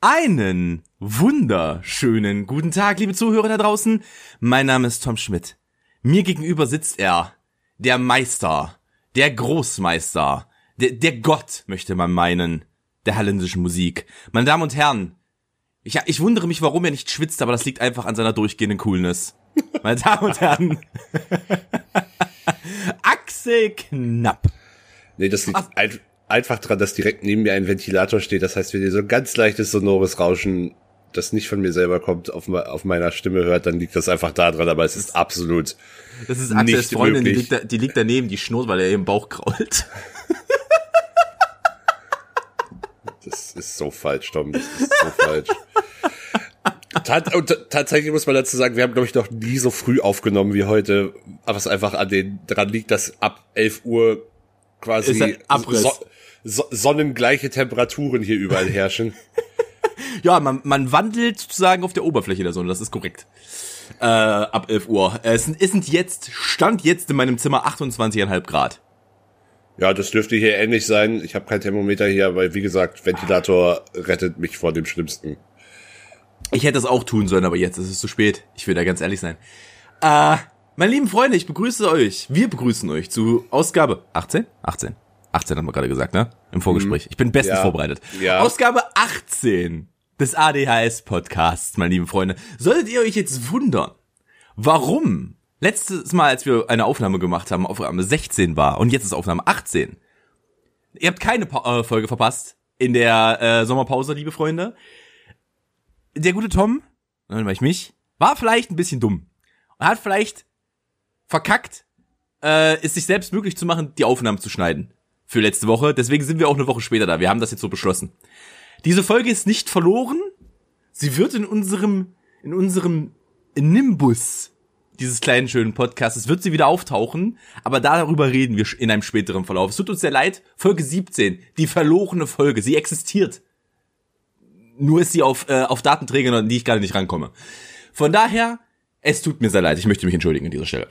Einen wunderschönen guten Tag, liebe Zuhörer da draußen. Mein Name ist Tom Schmidt. Mir gegenüber sitzt er, der Meister, der Großmeister, der, der Gott, möchte man meinen, der holländischen Musik. Meine Damen und Herren, ich, ich wundere mich, warum er nicht schwitzt, aber das liegt einfach an seiner durchgehenden Coolness. Meine Damen und Herren, Axel Knapp. Nee, das liegt ein, einfach dran, dass direkt neben mir ein Ventilator steht. Das heißt, wenn ihr so ein ganz leichtes sonores Rauschen, das nicht von mir selber kommt, auf, auf meiner Stimme hört, dann liegt das einfach da dran. Aber es ist absolut Das ist Axels Freundin, die liegt, da, die liegt daneben, die schnurrt, weil er im Bauch krault. Das ist so falsch, Tom. Das ist so falsch. Tat, und tatsächlich muss man dazu sagen, wir haben, glaube ich, noch nie so früh aufgenommen wie heute, was einfach an den dran liegt, dass ab 11 Uhr quasi so, so, sonnengleiche Temperaturen hier überall herrschen. ja, man, man wandelt sozusagen auf der Oberfläche der Sonne, das ist korrekt. Äh, ab 11 Uhr. Es sind, es sind jetzt, stand jetzt in meinem Zimmer 28,5 Grad. Ja, das dürfte hier ähnlich sein. Ich habe kein Thermometer hier, weil wie gesagt, Ventilator rettet mich vor dem Schlimmsten. Ich hätte es auch tun sollen, aber jetzt ist es zu spät. Ich will da ganz ehrlich sein. Äh, meine lieben Freunde, ich begrüße euch. Wir begrüßen euch zu Ausgabe 18? 18. 18 haben wir gerade gesagt, ne? Im Vorgespräch. Ich bin bestens ja. vorbereitet. Ja. Ausgabe 18 des ADHS Podcasts, meine lieben Freunde. Solltet ihr euch jetzt wundern, warum letztes Mal, als wir eine Aufnahme gemacht haben, Aufnahme 16 war und jetzt ist Aufnahme 18. Ihr habt keine pa äh, Folge verpasst in der äh, Sommerpause, liebe Freunde. Der gute Tom, dann war ich mich, war vielleicht ein bisschen dumm und hat vielleicht verkackt, äh, es sich selbst möglich zu machen, die Aufnahmen zu schneiden für letzte Woche. Deswegen sind wir auch eine Woche später da. Wir haben das jetzt so beschlossen. Diese Folge ist nicht verloren. Sie wird in unserem in unserem Nimbus dieses kleinen schönen Podcasts wird sie wieder auftauchen, aber darüber reden wir in einem späteren Verlauf. Es tut uns sehr leid, Folge 17, die verlorene Folge, sie existiert. Nur ist sie auf, äh, auf Datenträgern, an die ich gerade nicht rankomme. Von daher, es tut mir sehr leid, ich möchte mich entschuldigen an dieser Stelle.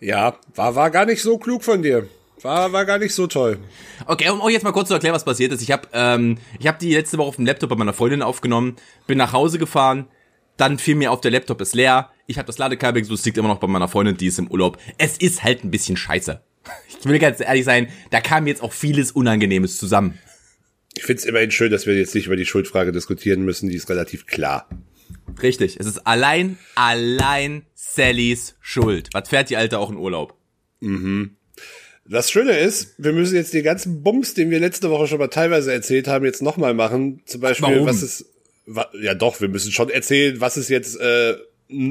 Ja, war, war gar nicht so klug von dir. War, war gar nicht so toll. Okay, um euch jetzt mal kurz zu erklären, was passiert ist. Ich habe ähm, ich hab die letzte Woche auf dem Laptop bei meiner Freundin aufgenommen, bin nach Hause gefahren, dann fiel mir auf, der Laptop ist leer. Ich habe das Ladekabel gesucht, es liegt immer noch bei meiner Freundin, die ist im Urlaub. Es ist halt ein bisschen scheiße. Ich will ganz ehrlich sein, da kam jetzt auch vieles Unangenehmes zusammen. Ich find's immerhin schön, dass wir jetzt nicht über die Schuldfrage diskutieren müssen, die ist relativ klar. Richtig, es ist allein, allein Sallys Schuld. Was fährt die Alte auch in Urlaub? Mhm. Das Schöne ist, wir müssen jetzt den ganzen Bums, den wir letzte Woche schon mal teilweise erzählt haben, jetzt nochmal machen. Zum Beispiel, Warum? was ist, ja doch, wir müssen schon erzählen, was es jetzt äh,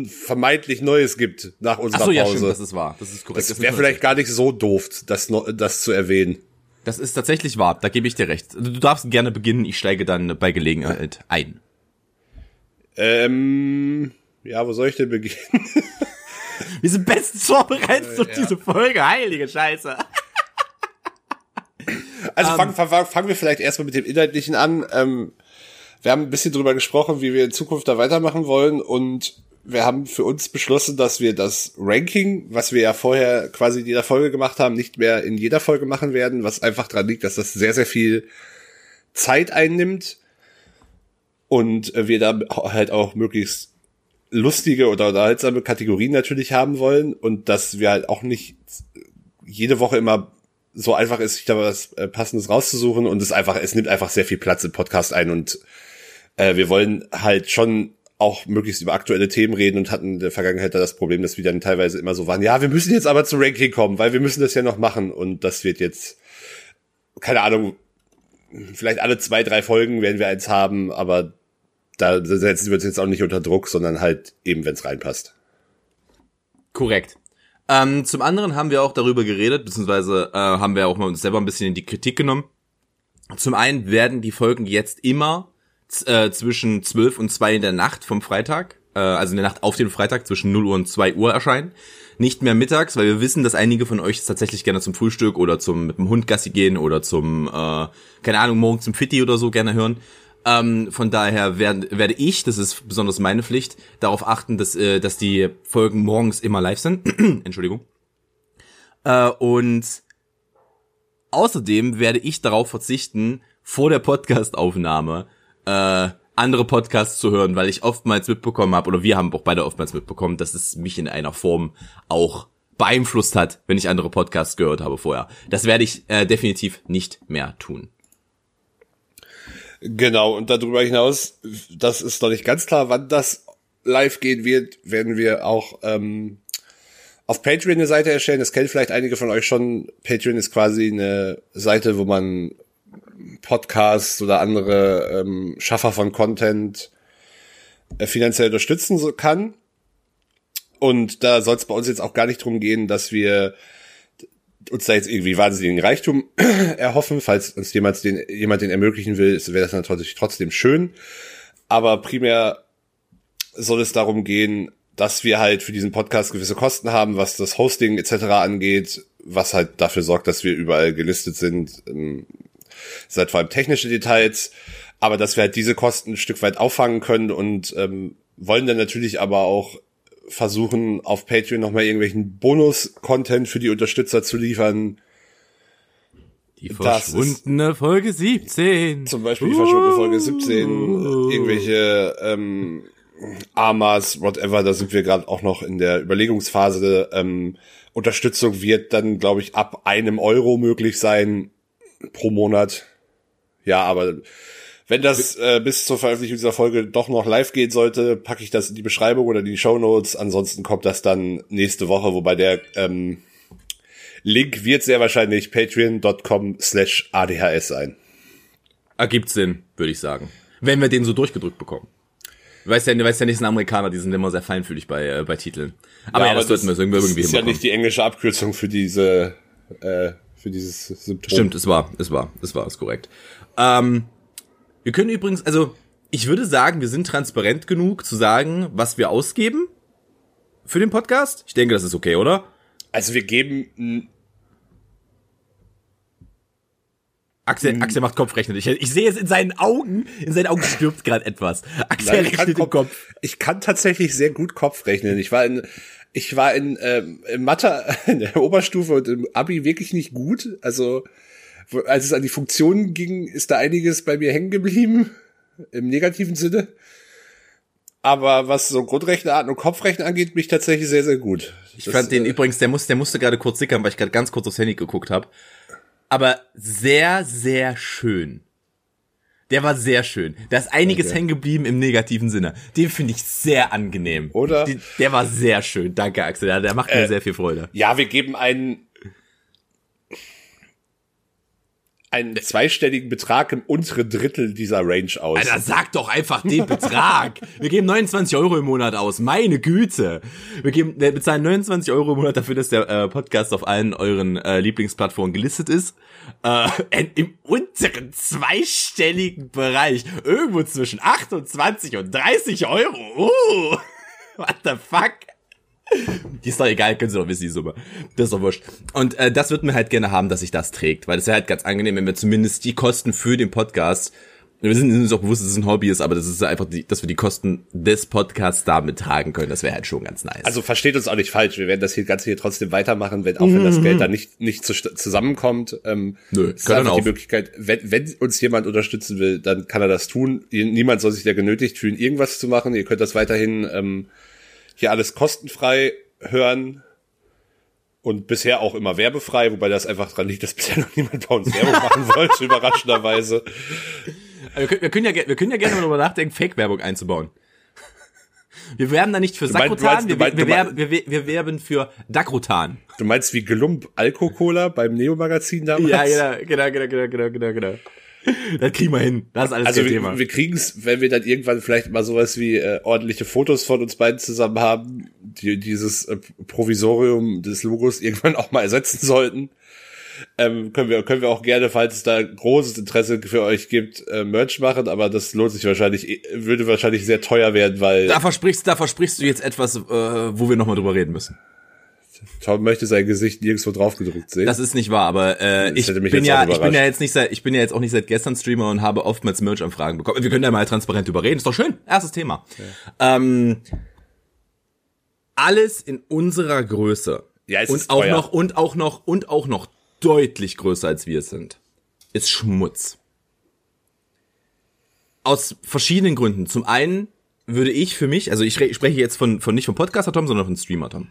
vermeintlich Neues gibt nach unserer Ach so, Pause. Ja, stimmt, das ist wahr. Das ist korrekt. Das, das wäre vielleicht gar nicht so doof, das, das zu erwähnen. Das ist tatsächlich wahr, da gebe ich dir recht. Du darfst gerne beginnen, ich steige dann bei Gelegenheit ein. Ähm, ja, wo soll ich denn beginnen? Wir sind bestens vorbereitet auf ja. diese Folge, heilige Scheiße. Also um, fangen fang, fang wir vielleicht erstmal mit dem Inhaltlichen an. Ähm, wir haben ein bisschen drüber gesprochen, wie wir in Zukunft da weitermachen wollen und wir haben für uns beschlossen, dass wir das Ranking, was wir ja vorher quasi in jeder Folge gemacht haben, nicht mehr in jeder Folge machen werden, was einfach dran liegt, dass das sehr, sehr viel Zeit einnimmt und wir da halt auch möglichst lustige oder unterhaltsame Kategorien natürlich haben wollen. Und dass wir halt auch nicht jede Woche immer so einfach ist, sich da was äh, Passendes rauszusuchen. Und es einfach, es nimmt einfach sehr viel Platz im Podcast ein. Und äh, wir wollen halt schon auch möglichst über aktuelle Themen reden und hatten in der Vergangenheit da das Problem, dass wir dann teilweise immer so waren, ja, wir müssen jetzt aber zum Ranking kommen, weil wir müssen das ja noch machen. Und das wird jetzt, keine Ahnung, vielleicht alle zwei, drei Folgen werden wir eins haben, aber da setzen wir uns jetzt auch nicht unter Druck, sondern halt eben, wenn es reinpasst. Korrekt. Ähm, zum anderen haben wir auch darüber geredet, beziehungsweise äh, haben wir auch mal uns selber ein bisschen in die Kritik genommen. Zum einen werden die Folgen jetzt immer äh, zwischen 12 und 2 in der Nacht vom Freitag, äh, also in der Nacht auf den Freitag zwischen 0 Uhr und 2 Uhr erscheinen. Nicht mehr mittags, weil wir wissen, dass einige von euch tatsächlich gerne zum Frühstück oder zum mit dem Hund Gassi gehen oder zum, äh, keine Ahnung, morgen zum Fitti oder so gerne hören. Ähm, von daher werd, werde ich, das ist besonders meine Pflicht, darauf achten, dass, äh, dass die Folgen morgens immer live sind. Entschuldigung. Äh, und außerdem werde ich darauf verzichten, vor der Podcastaufnahme äh, andere Podcasts zu hören, weil ich oftmals mitbekommen habe, oder wir haben auch beide oftmals mitbekommen, dass es mich in einer Form auch beeinflusst hat, wenn ich andere Podcasts gehört habe vorher. Das werde ich äh, definitiv nicht mehr tun. Genau, und darüber hinaus, das ist noch nicht ganz klar, wann das live gehen wird, werden wir auch ähm, auf Patreon eine Seite erstellen. Das kennt vielleicht einige von euch schon. Patreon ist quasi eine Seite, wo man Podcasts oder andere ähm, Schaffer von Content äh, finanziell unterstützen kann. Und da soll es bei uns jetzt auch gar nicht drum gehen, dass wir uns da jetzt irgendwie wahnsinnigen Reichtum erhoffen. Falls uns jemand den, jemand den ermöglichen will, wäre das natürlich trotzdem schön. Aber primär soll es darum gehen, dass wir halt für diesen Podcast gewisse Kosten haben, was das Hosting etc. angeht, was halt dafür sorgt, dass wir überall gelistet sind. Ähm, seit vor allem technische Details, aber dass wir halt diese Kosten ein Stück weit auffangen können und ähm, wollen dann natürlich aber auch versuchen, auf Patreon nochmal irgendwelchen Bonus-Content für die Unterstützer zu liefern. Die verschwundene Folge 17. Zum Beispiel die verschwundene Folge 17, uh. irgendwelche ähm, Amas, whatever, da sind wir gerade auch noch in der Überlegungsphase. Ähm, Unterstützung wird dann, glaube ich, ab einem Euro möglich sein pro Monat. Ja, aber wenn das äh, bis zur Veröffentlichung dieser Folge doch noch live gehen sollte, packe ich das in die Beschreibung oder in die Show Notes. Ansonsten kommt das dann nächste Woche, wobei der ähm, Link wird sehr wahrscheinlich patreon.com slash adhs sein. Ergibt Sinn, würde ich sagen. Wenn wir den so durchgedrückt bekommen. Weißt ja, weißt ja nicht, sind Amerikaner, die sind immer sehr feinfühlig bei, äh, bei Titeln. Aber ja, ja das, das sollten wir irgendwie, irgendwie Das ist ja nicht die englische Abkürzung für diese, äh, für dieses Symptom. Stimmt, es war, es war, es war, ist korrekt. Ähm, wir können übrigens, also ich würde sagen, wir sind transparent genug zu sagen, was wir ausgeben für den Podcast. Ich denke, das ist okay, oder? Also wir geben Axel, Axel macht Kopfrechnen. Ich, ich sehe es in seinen Augen. In seinen Augen stirbt gerade etwas. Axel Nein, rechnet im Kopf. Ich kann tatsächlich sehr gut Kopf rechnen. Ich war in, ich war in, ähm, in Mathe in der Oberstufe und im Abi wirklich nicht gut. Also als es an die Funktionen ging, ist da einiges bei mir hängen geblieben, im negativen Sinne. Aber was so Grundrechenarten und Kopfrechnen angeht, mich tatsächlich sehr, sehr gut. Ich das, fand den äh, übrigens, der musste, der musste gerade kurz sickern, weil ich gerade ganz kurz aufs Handy geguckt habe. Aber sehr, sehr schön. Der war sehr schön. Da ist einiges okay. hängen geblieben im negativen Sinne. Den finde ich sehr angenehm. Oder? Der war sehr schön. Danke, Axel. Der, der macht äh, mir sehr viel Freude. Ja, wir geben einen einen zweistelligen Betrag im unteren Drittel dieser Range aus. Alter, sag doch einfach den Betrag. Wir geben 29 Euro im Monat aus. Meine Güte. Wir geben, wir bezahlen 29 Euro im Monat dafür, dass der äh, Podcast auf allen euren äh, Lieblingsplattformen gelistet ist. Äh, Im unteren zweistelligen Bereich. Irgendwo zwischen 28 und 30 Euro. Uh, what the fuck? Die ist doch egal, können sie doch wissen, die Summe. Das ist doch wurscht. Und äh, das würden wir halt gerne haben, dass sich das trägt, weil das wäre halt ganz angenehm, wenn wir zumindest die Kosten für den Podcast, wir sind uns auch bewusst, dass es ein Hobby ist, aber das ist einfach, die, dass wir die Kosten des Podcasts damit tragen können, das wäre halt schon ganz nice. Also versteht uns auch nicht falsch, wir werden das hier Ganze hier trotzdem weitermachen, wenn auch wenn das Geld dann nicht nicht zu, zusammenkommt. Ähm, Nö, ist einfach die Möglichkeit, wenn, wenn uns jemand unterstützen will, dann kann er das tun. Niemand soll sich da genötigt fühlen, irgendwas zu machen. Ihr könnt das weiterhin ähm, hier alles kostenfrei hören und bisher auch immer werbefrei, wobei das einfach dran liegt, dass bisher noch niemand bei uns Werbung machen wollte, überraschenderweise. Wir können, wir können, ja, wir können ja gerne darüber nachdenken, Fake-Werbung einzubauen. Wir werben da nicht für Sakrotan, wir, wir, werben, wir, wir werben für Dakrotan. Du meinst wie Gelump Alkocola beim Neo-Magazin damals? Ja, genau, genau, genau, genau, genau, genau. Das kriegen wir hin. Das ist alles also kein wir, Thema. wir kriegen es, wenn wir dann irgendwann vielleicht mal sowas wie äh, ordentliche Fotos von uns beiden zusammen haben, die dieses äh, Provisorium des Logos irgendwann auch mal ersetzen sollten. Ähm, können wir können wir auch gerne, falls es da großes Interesse für euch gibt, äh, Merch machen, aber das lohnt sich wahrscheinlich, äh, würde wahrscheinlich sehr teuer werden, weil da versprichst da versprichst du jetzt etwas, äh, wo wir nochmal drüber reden müssen. Tom möchte sein Gesicht nirgendwo draufgedruckt sehen. Das ist nicht wahr, aber äh, ich bin ja, ich bin ja jetzt nicht seit, ich bin ja jetzt auch nicht seit gestern Streamer und habe oftmals Merch-Anfragen bekommen. Wir können ja mal transparent überreden, ist doch schön. Erstes Thema. Ja. Ähm, alles in unserer Größe. Ja, es und ist auch teuer. noch und auch noch und auch noch deutlich größer als wir sind, ist Schmutz. Aus verschiedenen Gründen. Zum einen würde ich für mich, also ich spreche jetzt von, von nicht vom Podcaster Tom, sondern von Streamer Tom.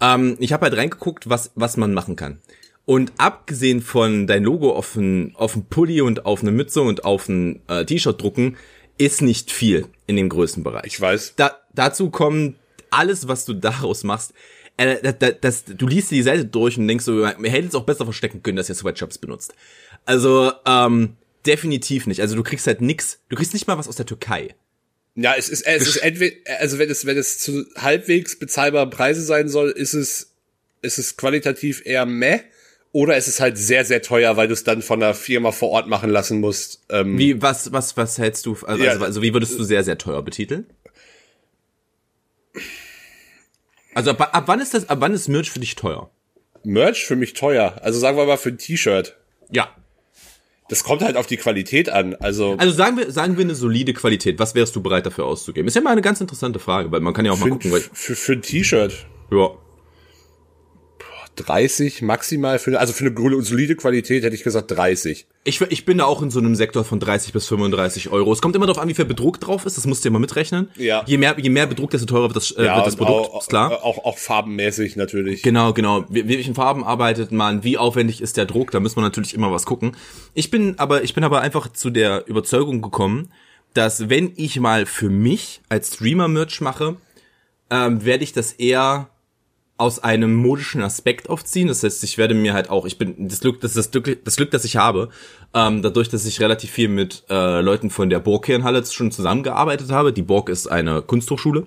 Ähm, ich habe halt reingeguckt, was, was man machen kann. Und abgesehen von dein Logo auf ein, auf ein Pulli und auf eine Mütze und auf ein äh, T-Shirt drucken, ist nicht viel in dem Größenbereich. Ich weiß. Da, dazu kommt alles, was du daraus machst. Äh, das, das, du liest die Seite durch und denkst so, man hätte es auch besser verstecken können, dass ihr Sweatshops benutzt. Also, ähm, definitiv nicht. Also du kriegst halt nix, du kriegst nicht mal was aus der Türkei. Ja, es ist, es ist entweder, also wenn es, wenn es zu halbwegs bezahlbaren Preise sein soll, ist es, ist es qualitativ eher meh. Oder es ist halt sehr, sehr teuer, weil du es dann von der Firma vor Ort machen lassen musst. Ähm wie, was, was, was hältst du, also, ja, also wie würdest du sehr, sehr teuer betiteln? Also ab, ab wann ist das, ab wann ist Merch für dich teuer? Merch für mich teuer. Also sagen wir mal für ein T-Shirt. Ja. Das kommt halt auf die Qualität an. Also, also sagen wir, sagen wir eine solide Qualität. Was wärst du bereit dafür auszugeben? Ist ja mal eine ganz interessante Frage, weil man kann ja auch für, mal gucken. Weil für, für ein T-Shirt. Ja. 30 maximal für also für eine solide Qualität hätte ich gesagt 30. Ich, ich bin da auch in so einem Sektor von 30 bis 35 Euro. Es kommt immer darauf an, wie viel Bedruck drauf ist. Das musst du ja mal mitrechnen. Ja. Je mehr, je mehr Bedruck, desto teurer wird das, äh, ja, wird das Produkt. Auch, ist klar. Auch, auch farbenmäßig natürlich. Genau, genau. Wie, welchen Farben arbeitet man? Wie aufwendig ist der Druck? Da muss man natürlich immer was gucken. Ich bin aber, ich bin aber einfach zu der Überzeugung gekommen, dass wenn ich mal für mich als Streamer Merch mache, ähm, werde ich das eher aus einem modischen Aspekt aufziehen. Das heißt, ich werde mir halt auch, ich bin das Glück, das ist das Glück, das Glück, das ich habe, ähm, dadurch, dass ich relativ viel mit äh, Leuten von der Burgkernhalle schon zusammengearbeitet habe. Die Burg ist eine Kunsthochschule.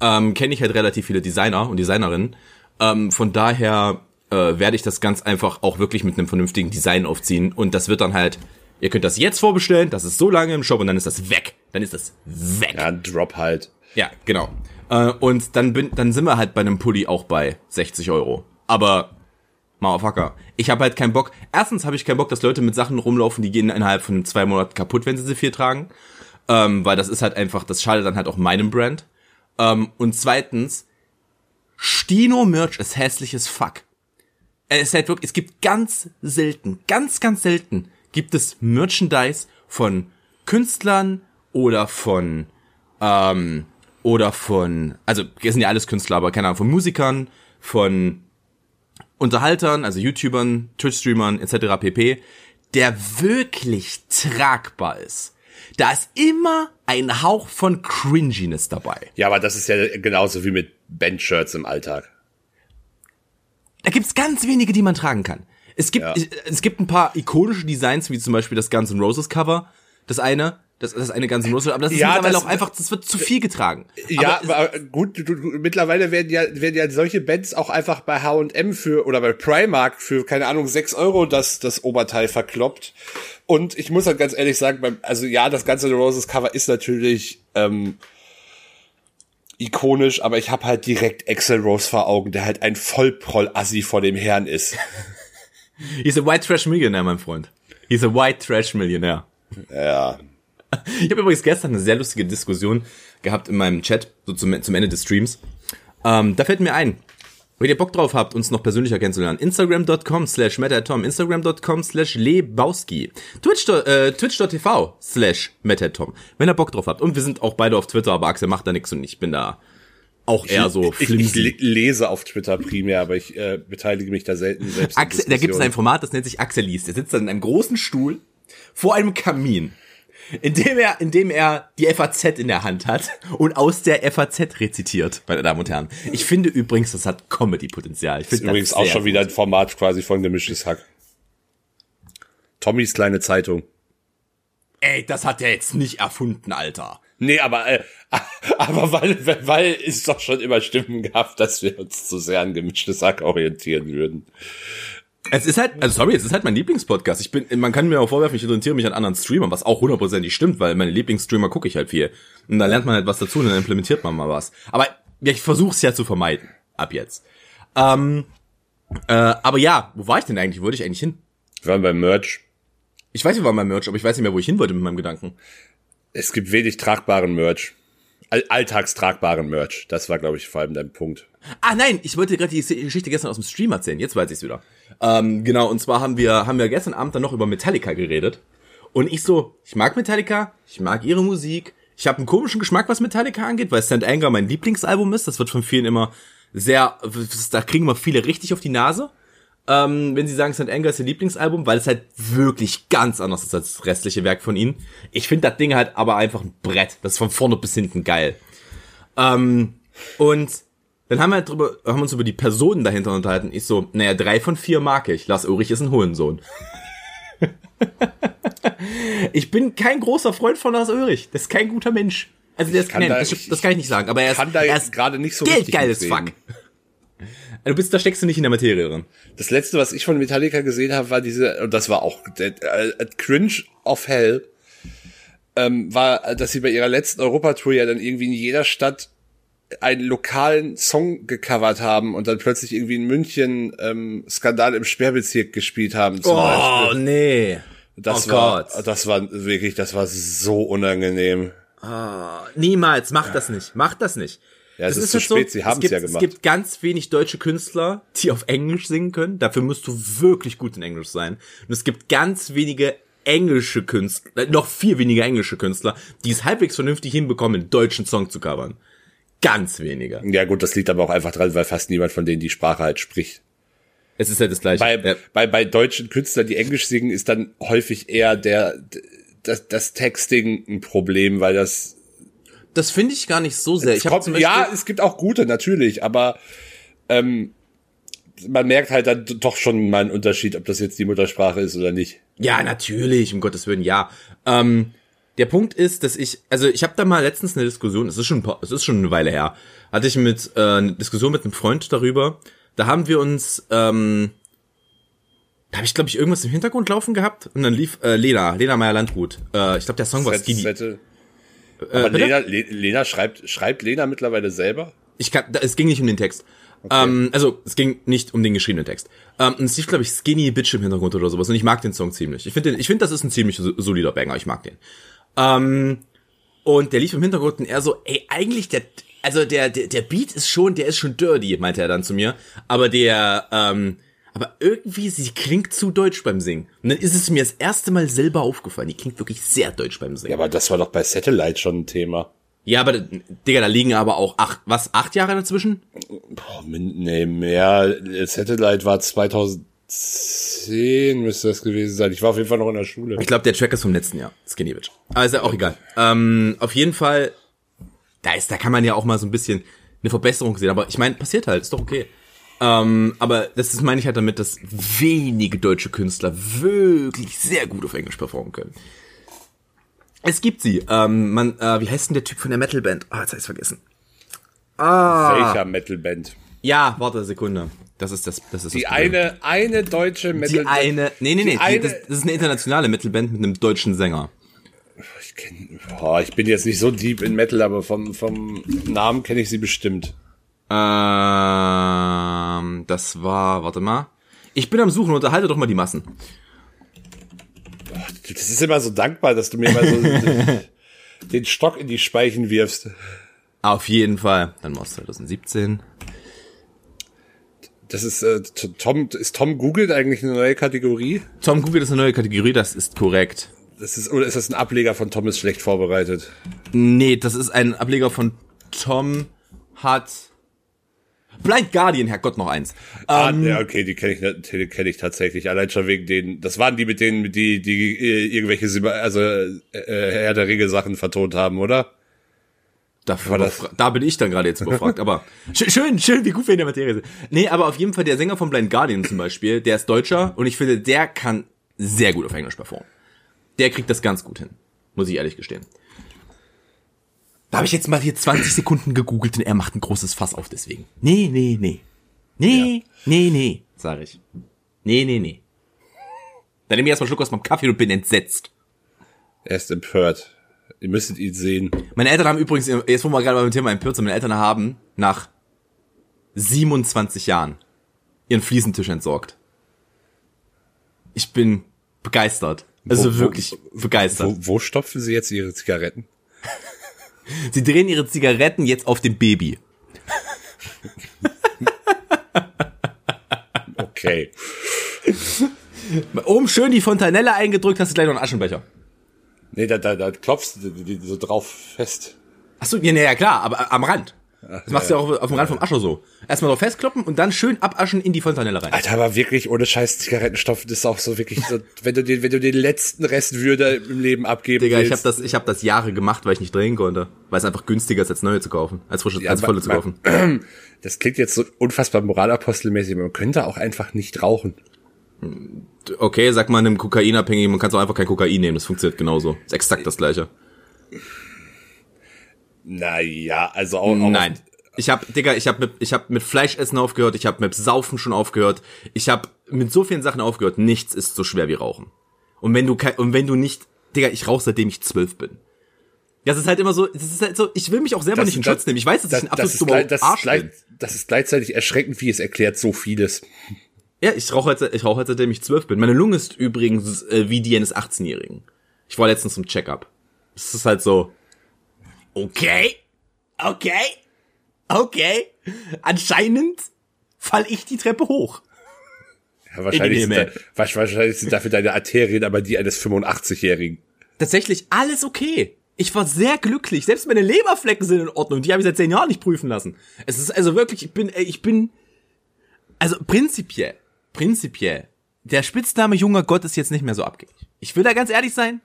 Ähm, Kenne ich halt relativ viele Designer und Designerinnen. Ähm, von daher äh, werde ich das ganz einfach auch wirklich mit einem vernünftigen Design aufziehen und das wird dann halt Ihr könnt das jetzt vorbestellen, das ist so lange im Shop und dann ist das weg. Dann ist das weg. Ja, Drop halt. Ja, genau. Äh, und dann bin, dann sind wir halt bei einem Pulli auch bei 60 Euro. Aber Motherfucker. Ich habe halt keinen Bock. Erstens habe ich keinen Bock, dass Leute mit Sachen rumlaufen, die gehen innerhalb von zwei Monaten kaputt, wenn sie sie viel tragen. Ähm, weil das ist halt einfach, das schadet dann halt auch meinem Brand. Ähm, und zweitens, Stino-Merch ist hässliches Fuck. Es ist halt wirklich, es gibt ganz selten, ganz, ganz selten gibt es Merchandise von Künstlern oder von ähm, oder von, also das sind ja alles Künstler, aber keine Ahnung, von Musikern, von Unterhaltern, also YouTubern, Twitch-Streamern etc. pp, der wirklich tragbar ist. Da ist immer ein Hauch von Cringiness dabei. Ja, aber das ist ja genauso wie mit Bandshirts im Alltag. Da gibt's ganz wenige, die man tragen kann. Es gibt, ja. es gibt ein paar ikonische Designs, wie zum Beispiel das Guns N' Roses Cover. Das eine, das, das ist eine ganze Nuss, aber das ist ja, mittlerweile das, auch einfach, das wird zu viel getragen. Ja, aber, aber gut, du, du, mittlerweile werden ja, werden ja solche Bands auch einfach bei H&M für, oder bei Primark für, keine Ahnung, sechs Euro das, das Oberteil verkloppt. Und ich muss halt ganz ehrlich sagen, beim, also ja, das ganze Roses Cover ist natürlich, ähm, ikonisch, aber ich habe halt direkt Axel Rose vor Augen, der halt ein Vollproll-Assi vor dem Herrn ist. He's a white trash millionaire, mein Freund. He's a white trash millionaire. Ja, ich habe übrigens gestern eine sehr lustige Diskussion gehabt in meinem Chat, so zum, zum Ende des Streams. Ähm, da fällt mir ein, wenn ihr Bock drauf habt, uns noch persönlicher kennenzulernen, Instagram.com slash metatom, Instagram.com slash lebowski, Twitch, äh, Twitch.tv slash metatom, wenn ihr Bock drauf habt. Und wir sind auch beide auf Twitter, aber Axel macht da nichts und ich bin da auch eher so flimsy. Ich, ich, lese auf Twitter primär, aber ich äh, beteilige mich da selten selbst. Axel, da gibt es ein Format, das nennt sich Axel liest. Er sitzt dann in einem großen Stuhl vor einem Kamin indem er, indem er die FAZ in der Hand hat und aus der FAZ rezitiert, meine Damen und Herren. Ich finde übrigens, das hat Comedy-Potenzial. Ich finde das übrigens auch schon gut. wieder ein Format quasi von gemischtes Hack. Tommys kleine Zeitung. Ey, das hat er jetzt nicht erfunden, Alter. Nee, aber, äh, aber weil, weil es doch schon immer Stimmen gab, dass wir uns zu sehr an gemischtes Hack orientieren würden. Es ist halt, also sorry, es ist halt mein Lieblingspodcast. Ich bin, man kann mir auch vorwerfen, ich orientiere mich an anderen Streamern, was auch hundertprozentig stimmt, weil meine Lieblingsstreamer gucke ich halt viel. Und da lernt man halt was dazu und dann implementiert man mal was. Aber ich versuche es ja zu vermeiden, ab jetzt. Ähm, äh, aber ja, wo war ich denn eigentlich? Wo wollte ich eigentlich hin? Wir waren beim Merch. Ich weiß, wir waren beim Merch, aber ich weiß nicht mehr, wo ich hin wollte mit meinem Gedanken. Es gibt wenig tragbaren Merch. All alltagstragbaren Merch. Das war, glaube ich, vor allem dein Punkt. Ah nein, ich wollte gerade die Geschichte gestern aus dem Stream erzählen. Jetzt weiß ich's wieder. Ähm, genau, und zwar haben wir, haben wir gestern Abend dann noch über Metallica geredet. Und ich so, ich mag Metallica, ich mag ihre Musik. Ich habe einen komischen Geschmack, was Metallica angeht, weil St. Anger mein Lieblingsalbum ist. Das wird von vielen immer sehr, da kriegen wir viele richtig auf die Nase. Ähm, wenn sie sagen, St. Anger ist ihr Lieblingsalbum, weil es halt wirklich ganz anders ist als das restliche Werk von ihnen. Ich finde das Ding halt aber einfach ein Brett. Das ist von vorne bis hinten geil. Ähm, und dann haben wir halt drüber, haben uns über die Personen dahinter unterhalten. Ich so, naja, drei von vier mag ich. Lars Ulrich ist ein Hohensohn. ich bin kein großer Freund von Lars Ulrich. Das ist kein guter Mensch. Also der ist, kann nein, da- das, kann ich nicht sagen, aber er ist, er ist gerade nicht so geldgeiles. Fuck. Du bist, da steckst du nicht in der Materie drin. Das letzte, was ich von Metallica gesehen habe, war diese, und das war auch äh, Cringe of Hell, ähm, war, dass sie bei ihrer letzten Europatour ja dann irgendwie in jeder Stadt einen lokalen Song gecovert haben und dann plötzlich irgendwie in München ähm, Skandal im Sperrbezirk gespielt haben. Zum Beispiel. nee. Das oh war, Gott. das war wirklich, das war so unangenehm. Niemals, mach das nicht. Mach das nicht. Ja, es Das ist zu halt so, spät, sie haben's gibt- ja gemacht. Es gibt ganz wenig deutsche Künstler, die auf Englisch singen können. Dafür musst du wirklich gut in Englisch sein. Und es gibt ganz wenige englische Künstler, äh, noch viel weniger englische Künstler, die es halbwegs vernünftig hinbekommen, einen deutschen Song zu covern. Ganz wenige. Ja gut, das liegt aber auch einfach dran, weil fast niemand von denen die Sprache halt spricht. Es ist halt das Gleiche. Bei, Ja. bei, bei deutschen Künstlern, die Englisch singen, ist dann häufig eher der, das, das Texting ein Problem, weil das, Das finde ich gar nicht so sehr. Ich kommt, ja, es gibt auch gute, natürlich, aber, ähm, man merkt halt dann doch schon mal einen Unterschied, ob das jetzt die Muttersprache ist oder nicht. Ja, natürlich, um Gottes Willen, ja. Ähm, der Punkt ist, dass ich, also ich habe da mal letztens eine Diskussion, es ist schon, es ist schon eine Weile her, hatte ich mit äh, eine Diskussion mit einem Freund darüber. Da haben wir uns, ähm, da habe ich glaube ich irgendwas im Hintergrund laufen gehabt und dann lief äh, Lena, Lena Meyer Landgut. Äh, ich glaube der Song war Skinny. Sette- Äh, Aber bitte? Lena, Le- Lena schreibt, schreibt Lena mittlerweile selber? Ich kann, da, es ging nicht um den Text. Ähm, also es ging nicht um den geschriebenen Text. Ähm, und es lief, glaube ich, Skinny Bitch im Hintergrund oder sowas. Und ich mag den Song ziemlich. Ich finde, ich finde, das ist ein ziemlich so- solider Banger. Ich mag den. Ähm, und der lief im Hintergrund und er so, ey, eigentlich der, also der, der, der Beat ist schon, der ist schon dirty, meinte er dann zu mir. Aber der, ähm, aber irgendwie, sie klingt zu deutsch beim Singen. Und dann ist es mir das erste Mal selber aufgefallen. Die klingt wirklich sehr deutsch beim Singen. Ja, aber das war doch bei Satellite schon ein Thema. Ja, aber, Digga, da liegen aber auch acht, was, acht Jahre dazwischen? Boah, nee, mehr. Satellite war 2010, müsste das gewesen sein. Ich war auf jeden Fall noch in der Schule. Ich glaube, der Track ist vom letzten Jahr. Skinny Bitch. Aber ist ja auch egal. Ähm, auf jeden Fall, da ist, da kann man ja auch mal so ein bisschen eine Verbesserung sehen. Aber ich meine, passiert halt, ist doch okay. Ähm, aber das ist, meine ich halt damit, dass wenige deutsche Künstler wirklich sehr gut auf Englisch performen können. Es gibt sie. Ähm, man, äh, wie heißt denn der Typ von der Metalband? Ah, jetzt hab ich's vergessen. Welcher Metalband? Ja, warte, Sekunde. Das ist das, das ist Die das eine, eine deutsche die Metalband. eine, nee, nee, Die nee, die, das, das ist eine internationale Metalband mit einem deutschen Sänger. Ich, kenn, boah, ich bin jetzt nicht so deep in Metal, aber vom, vom Namen kenne ich sie bestimmt. Ähm, das war, warte mal. Ich bin am Suchen, unterhalte doch mal die Massen. Das ist immer so dankbar, dass du mir mal so den, den Stock in die Speichen wirfst. Auf jeden Fall. Dann war es 2017. Das ist, äh, Tom, ist Tom googelt eigentlich eine neue Kategorie? Tom Google ist eine neue Kategorie, das ist korrekt. Das ist, oder ist das ein Ableger von Tom ist schlecht vorbereitet? Nee, das ist ein Ableger von Tom hat Blind Guardian, Herrgott, noch eins. Ah, Ähm, ja, okay, die kenne ich, die kenne ich tatsächlich. Allein schon wegen denen, das waren die mit denen, die, die äh, irgendwelche, also äh, Herr der Ringe Sachen vertont haben, oder? Dafür War das- da bin ich dann gerade jetzt überfragt, aber schön, schön, schön, wie gut wir in der Materie sind. Nee, aber auf jeden Fall der Sänger von Blind Guardian zum Beispiel, der ist Deutscher und ich finde, der kann sehr gut auf Englisch performen. Der kriegt das ganz gut hin, muss ich ehrlich gestehen. Da habe ich jetzt mal hier 20 Sekunden gegoogelt und er macht ein großes Fass auf deswegen. Nee, nee, nee. Nee, nee, nee, sag ich. Nee, nee, nee. Dann nehme ich erstmal einen Schluck aus meinem Kaffee und bin entsetzt. Er ist empört. Ihr müsstet ihn sehen. Meine Eltern haben übrigens, jetzt wo wir gerade beim Thema Empört sind, meine Eltern haben nach 27 Jahren ihren Fliesentisch entsorgt. Ich bin begeistert. Also Wo- wo- wirklich begeistert. Wo, wo stopfen sie jetzt ihre Zigaretten? Sie drehen ihre Zigaretten jetzt auf dem Baby. Okay. Oben schön die Fontanelle eingedrückt, hast du gleich noch einen Aschenbecher. Nee, da, da, da klopfst du die, so drauf fest. Achso, ja, ja, klar, aber am Rand. Das machst du ja auch auf dem Rand vom Ascher so. Erstmal drauf festkloppen und dann schön abaschen in die Fontanelle rein. Alter, aber wirklich ohne scheiß Zigarettenstoff, das ist auch so wirklich so, wenn du den, wenn du den letzten Rest Würde im Leben abgeben Digga, willst. ich habe das, ich hab das Jahre gemacht, weil ich nicht drehen konnte. Weil es einfach günstiger ist, als neue zu kaufen. Als frische, Ja, als volle zu kaufen. Das klingt jetzt so unfassbar moralapostelmäßig, man könnte auch einfach nicht rauchen. Okay, sag mal einem Kokainabhängigen, man kann auch einfach kein Kokain nehmen, das funktioniert genauso. Ist exakt das gleiche. Naja, also auch, auch Nein. Ich hab, Digga, ich hab mit, ich hab mit Fleischessen aufgehört, ich hab mit Saufen schon aufgehört, ich hab mit so vielen Sachen aufgehört, nichts ist so schwer wie Rauchen. Und wenn du kein, und wenn du nicht, Digga, ich rauche seitdem ich zwölf bin. Das ist halt immer so, das ist halt so, ich will mich auch selber Das- nicht in das- Schutz nehmen. Ich weiß, dass das, ich ein das, absolut ist, dummer Arsch bin. das ist gleichzeitig erschreckend, wie es erklärt so vieles. Ja, ich rauche halt, ich rauche halt seitdem ich zwölf bin. Meine Lunge ist übrigens äh, wie die eines 18-Jährigen. Ich war letztens zum Check-up. Es ist halt so, okay, okay, okay. Anscheinend fall ich die Treppe hoch. Ja, wahrscheinlich, In sind da, wahrscheinlich sind dafür deine Arterien aber die eines 85-Jährigen. Tatsächlich alles okay. Ich war sehr glücklich. Selbst meine Leberflecken sind in Ordnung. Die habe ich seit zehn Jahren nicht prüfen lassen. Es ist also wirklich, ich bin, ey, ich bin, also prinzipiell, prinzipiell, der Spitzname junger Gott ist jetzt nicht mehr so abgängig. Ich will da ganz ehrlich sein.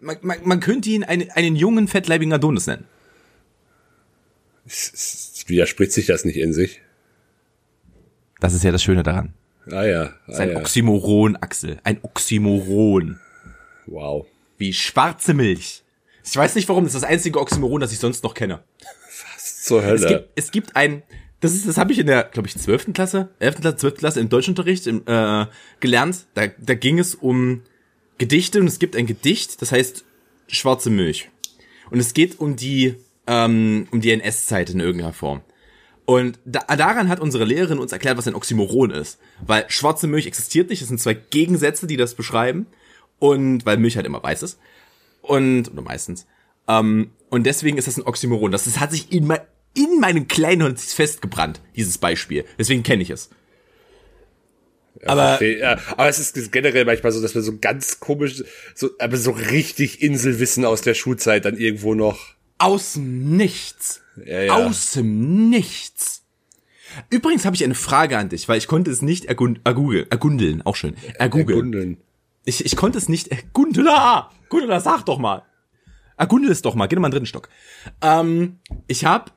Man, man, man könnte ihn einen, einen jungen, fettleibigen Adonis nennen. Es, es widerspricht sich das nicht in sich? Das ist ja das Schöne daran. Ah ja, ah, Das ist ein ja. Oxymoron, Axel. Ein Oxymoron. wow. Wie schwarze Milch. Ich weiß nicht warum, das ist das einzige Oxymoron, das ich sonst noch kenne. Zur Hölle. Es gibt, es gibt ein, das ist, das habe ich in der, glaube ich, zwölften Klasse, elften Klasse, zwölften Klasse im Deutschunterricht im, äh, gelernt. Da, da ging es um Gedichte und es gibt ein Gedicht, das heißt Schwarze Milch. Und es geht um die, ähm, um die NS-Zeit in irgendeiner Form. Und da, daran hat unsere Lehrerin uns erklärt, was ein Oxymoron ist. Weil schwarze Milch existiert nicht, es sind zwei Gegensätze, die das beschreiben. Und weil Milch halt immer weiß ist. Und, oder meistens. Ähm, und deswegen ist das ein Oxymoron. Das, das hat sich in, in meinem kleinen Hirn festgebrannt, dieses Beispiel. Deswegen kenne ich es. aber- ja, aber es ist generell manchmal so, dass wir so ganz komisch, so, aber so richtig Inselwissen aus der Schulzeit dann irgendwo noch. Aus dem Nichts. Ja, ja. Aus dem Nichts. Übrigens habe ich eine Frage an dich, weil ich konnte es nicht ergun ergoogeln, ergundeln, auch schön, ergoogeln. Ergundeln. Ich, ich konnte es nicht, Gundela, Gundela, sag doch mal. Ergundel es doch mal, geh mal in den dritten Stock. Ähm, ich habe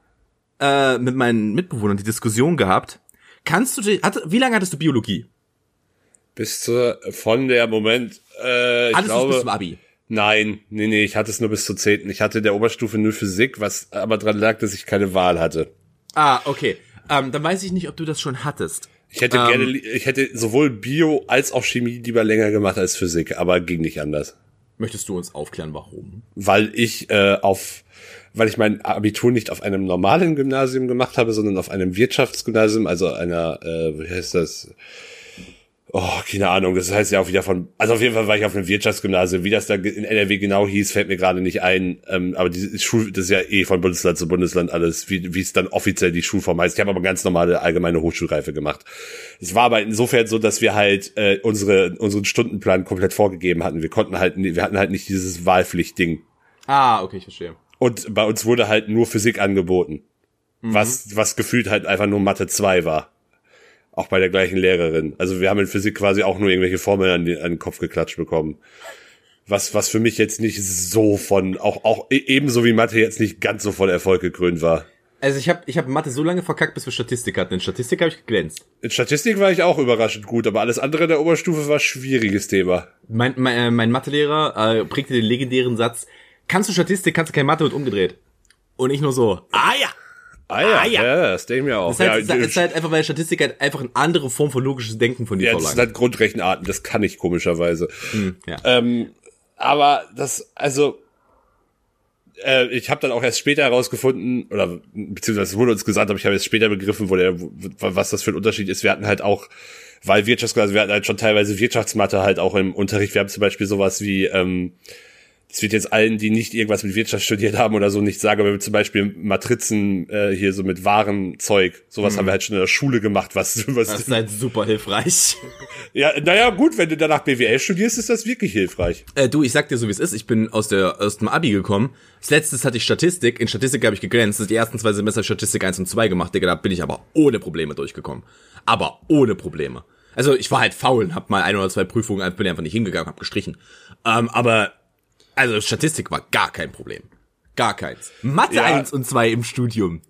äh, mit meinen Mitbewohnern die Diskussion gehabt, kannst du, dich- hatte, wie lange hattest du Biologie? Bis zur, von der Moment, äh, ich Hattest du glaube. bis zum Abi? Nein, nee, nee, ich hatte es nur bis zur zehnten. Ich hatte der Oberstufe nur Physik, was aber dran lag, dass ich keine Wahl hatte. Ah, okay. Ähm, dann weiß ich nicht, ob du das schon hattest. Ich hätte Ähm. gerne, ich hätte sowohl Bio als auch Chemie lieber länger gemacht als Physik, aber ging nicht anders. Möchtest du uns aufklären, warum? Weil ich äh, auf, weil ich mein Abitur nicht auf einem normalen Gymnasium gemacht habe, sondern auf einem Wirtschaftsgymnasium, also einer, äh, wie heißt das? Oh, keine Ahnung, das heißt ja auch wieder von, also auf jeden Fall war ich auf einem Wirtschaftsgymnasium. Wie das da in NRW genau hieß, fällt mir gerade nicht ein. Ähm, aber die Schul, das ist ja eh von Bundesland zu Bundesland alles, wie, wie es dann offiziell die Schulform heißt. Ich habe aber ganz normale allgemeine Hochschulreife gemacht. Es war aber insofern so, dass wir halt äh, unsere, unseren Stundenplan komplett vorgegeben hatten. Wir konnten halt, wir hatten halt nicht dieses Wahlpflichtding. Ah, okay, ich verstehe. Und bei uns wurde halt nur Physik angeboten. Was, was gefühlt halt einfach nur Mathe 2 war. Auch bei der gleichen Lehrerin. Also wir haben in Physik quasi auch nur irgendwelche Formeln an den, an den Kopf geklatscht bekommen. Was, was für mich jetzt nicht so von, auch, auch e- ebenso wie Mathe jetzt nicht ganz so von Erfolg gekrönt war. Also ich habe ich hab Mathe so lange verkackt, bis wir Statistik hatten. In Statistik habe ich geglänzt. In Statistik war ich auch überraschend gut, aber alles andere in der Oberstufe war schwieriges Thema. Mein, mein, äh, mein Mathelehrer äh, prägte den legendären Satz, kannst du Statistik, kannst du keine Mathe und umgedreht. Und nicht nur so, ah ja. Ah ja, Ah, ja. ja. das denke ich mir auch. Das halt, ja, das ist halt einfach, weil Statistik halt einfach eine andere Form von logisches Denken von dir ja, das sind verlangt. halt Grundrechenarten, das kann ich komischerweise. ja. Ähm, aber das, also, äh, ich habe dann auch erst später herausgefunden, oder beziehungsweise es wurde uns gesagt, aber ich habe jetzt später begriffen, wo der, wo- was das für ein Unterschied ist. Wir hatten halt auch, weil Wirtschaftsklasse, wir hatten halt schon teilweise Wirtschaftsmathe halt auch im Unterricht. Wir haben zum Beispiel sowas wie, ähm, das wird jetzt allen, die nicht irgendwas mit Wirtschaft studiert haben oder so, nicht sagen, aber wir zum Beispiel Matrizen äh, hier so mit Warenzeug, sowas haben wir halt schon in der Schule gemacht, was, was Das ist halt super hilfreich. ja, naja, gut, wenn du danach BWL studierst, ist das wirklich hilfreich. Äh, du, ich sag dir so, wie es ist. Ich bin aus, der, aus dem Abi gekommen. Als letztes hatte ich Statistik. In Statistik habe ich geglänzt. Die ersten zwei Semester Statistik 1 und 2 gemacht, Digga. Da bin ich aber ohne Probleme durchgekommen. Aber ohne Probleme. Also ich war halt faul und hab mal ein oder zwei Prüfungen, bin einfach nicht hingegangen, hab gestrichen. Ähm, aber, also Statistik war gar kein Problem. Gar keins. Mathe Ja. 1 und 2 im Studium.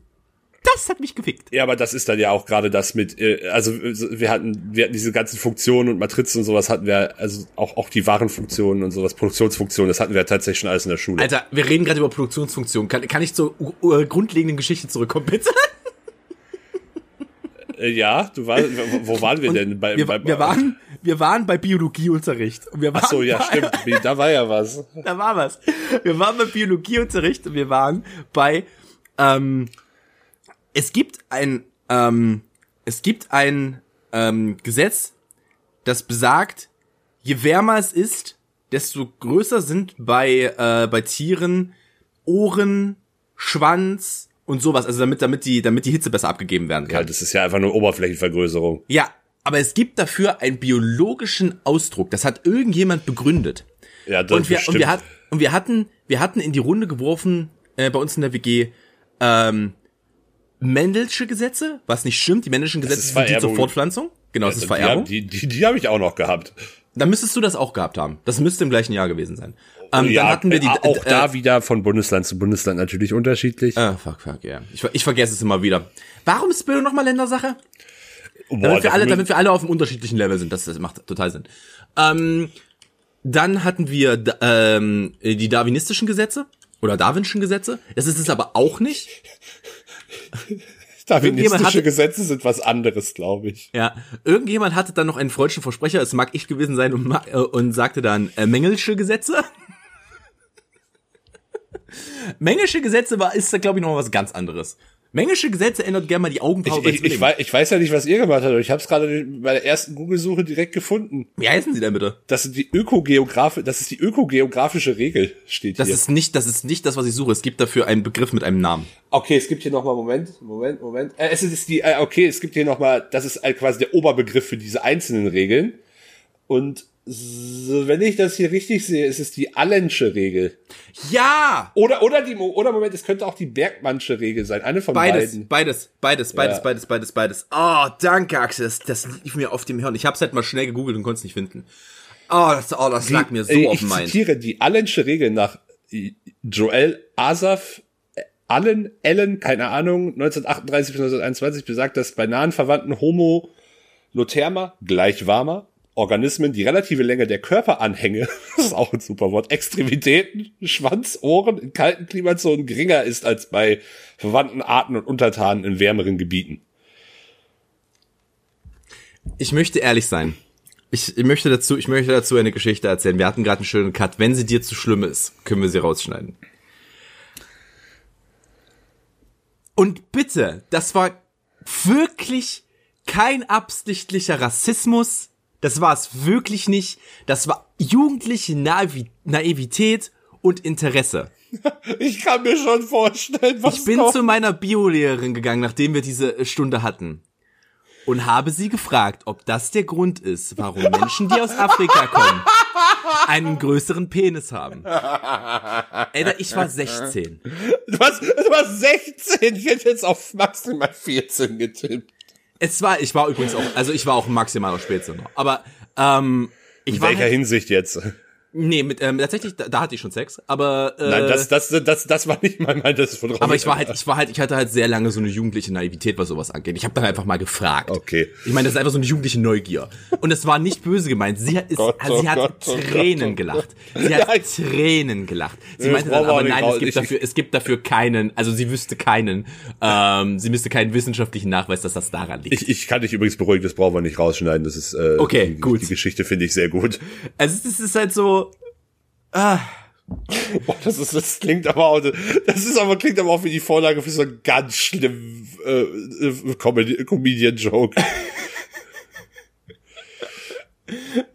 Das hat mich gefickt. Ja, aber das ist dann ja auch gerade das mit, äh, also wir hatten, wir hatten diese ganzen Funktionen und Matrizen und sowas hatten wir, also auch, auch die Warenfunktionen und sowas, Produktionsfunktionen, das hatten wir tatsächlich schon alles in der Schule. Alter, wir reden gerade über Produktionsfunktionen. Kann, kann ich zur uh, grundlegenden Geschichte zurückkommen, bitte? Äh, ja, du warst, wo wo waren wir denn? Bei, Wir, bei, wir, waren, wir waren bei Biologieunterricht. Und wir waren Ach so, ja, stimmt, da war ja was. Da war was. Wir waren bei Biologieunterricht und wir waren bei, ähm, es gibt ein, ähm, es gibt ein ähm, Gesetz, das besagt, je wärmer es ist, desto größer sind bei, äh, bei Tieren Ohren, Schwanz und sowas. Also damit, damit die, damit die Hitze besser abgegeben werden kann. Ja, das ist ja einfach nur Oberflächenvergrößerung. Ja, aber es gibt dafür einen biologischen Ausdruck. Das hat irgendjemand begründet. Ja, das Und wir, bestimmt. und wir, hat, und wir hatten, wir hatten in die Runde geworfen, äh, bei uns in der WG, ähm, Mendelsche Gesetze, was nicht stimmt. Die Mendelschen Gesetze sind die zur. Fortpflanzung. Genau, das ist die, Vererbung. hab- die, die, die habe ich auch noch gehabt. Dann müsstest du das auch gehabt haben. Das müsste im gleichen Jahr gewesen sein. Ähm, ja, dann hatten wir die, äh, auch äh, da wieder von Bundesland zu Bundesland natürlich unterschiedlich. Ah, fuck, fuck, ja. Ich, ver- ich vergesse es immer wieder. Warum ist Bildung nochmal Ländersache? Boah, Damit wir alle, damit wir alle auf einem unterschiedlichen Level sind. Das, das macht total Sinn. Ähm, dann hatten wir ähm, die darwinistischen Gesetze oder darwinschen Gesetze. Das ist es aber auch nicht. Darwinistische Gesetze sind was anderes, glaube ich. Ja, irgendjemand hatte dann noch einen freudschen Versprecher, es mag ich gewesen sein und, äh, und sagte dann äh, Mengelsche Gesetze. Mengelsche Gesetze war ist da glaube ich noch mal was ganz anderes. Mengelsche Gesetze ändert gerne mal die Ich, Augenbraue. ich, ich, Zwillingen. weiß, ich weiß ja nicht, was ihr gemacht habt, aber ich habe es gerade bei der ersten Google-Suche direkt gefunden. Wie heißen sie denn bitte? Das sind die Ökogeografie, das ist die ökogeografische Regel, steht Das hier. ist nicht, das ist nicht das, was ich suche. Es gibt dafür einen Begriff mit einem Namen. Okay, es gibt hier nochmal, Moment, Moment, Moment. Äh, es ist die, äh, okay, es gibt hier nochmal, das ist äh, quasi der Oberbegriff für diese einzelnen Regeln. Und so, wenn ich das hier richtig sehe, ist es die Allensche Regel. Ja! Oder, oder die, oder Moment, es könnte auch die Bergmannsche Regel sein. Eine von Beides, beiden. beides, beides, beides, Ja. beides, beides, beides. Oh, danke, Axel. Das, das lief mir auf dem Hirn. Ich hab's halt mal schnell gegoogelt und konnte es nicht finden. Oh, das, oh, das lag mir so Äh, auf ich dem Mind. zitiere die Allensche Regel nach Joel Asaf äh, Allen, Allen, keine Ahnung, 1938 bis 1921 besagt, dass bei nahen Verwandten Homo Lotherma gleich warmer Organismen die relative Länge der Körperanhänge, das ist auch ein super Wort, Extremitäten, Schwanz, Ohren in kalten Klimazonen geringer ist als bei verwandten Arten und Untertanen in wärmeren Gebieten. Ich möchte ehrlich sein. Ich, ich möchte dazu, ich möchte dazu eine Geschichte erzählen. Wir hatten gerade einen schönen Cut. Wenn sie dir zu schlimm ist, können wir sie rausschneiden. Und bitte, das war wirklich kein absichtlicher Rassismus. Das war es wirklich nicht. Das war jugendliche Naivi Naivität und Interesse. Ich kann mir schon vorstellen, was Ich bin kommt. zu meiner Biolehrerin gegangen, nachdem wir diese Stunde hatten. Und habe sie gefragt, ob das der Grund ist, warum Menschen, die aus Afrika kommen, einen größeren Penis haben. Ey, ich war 16. Du warst, du warst 16, ich hätte jetzt auf maximal 14 getippt. Es war, ich war übrigens auch, also ich war auch ein maximaler Spätzünder. Aber ähm, ich In war welcher halt, Hinsicht jetzt? Nee, mit ähm, tatsächlich, da, da hatte ich schon Sex, aber äh, Nein, das, das, das, das war nicht mal mein, das von aber ich war halt, ich war halt, ich hatte halt sehr lange so eine jugendliche Naivität, was sowas angeht. Ich habe dann einfach mal gefragt. Okay. Ich meine, das ist einfach so eine jugendliche Neugier. Und es war nicht böse gemeint. Sie hat, ist, Gott, also oh sie hat Gott, oh Tränen Gott, oh gelacht. Sie hat ich- Tränen gelacht. Sie meinte dann aber nein, es gibt dafür, es gibt dafür keinen, also sie wüsste keinen, ähm, sie müsste keinen wissenschaftlichen Nachweis, dass das daran liegt. Ich, ich kann dich übrigens beruhigen, das brauchen wir nicht rausschneiden. Das ist äh, Okay, die, gut. Die Geschichte finde ich sehr gut. also es ist halt so, ah, Boah, das ist, das klingt aber auch, das ist aber klingt aber auch wie die Vorlage für so einen ganz schlimmen äh, äh, Comedy, Comedian Joke.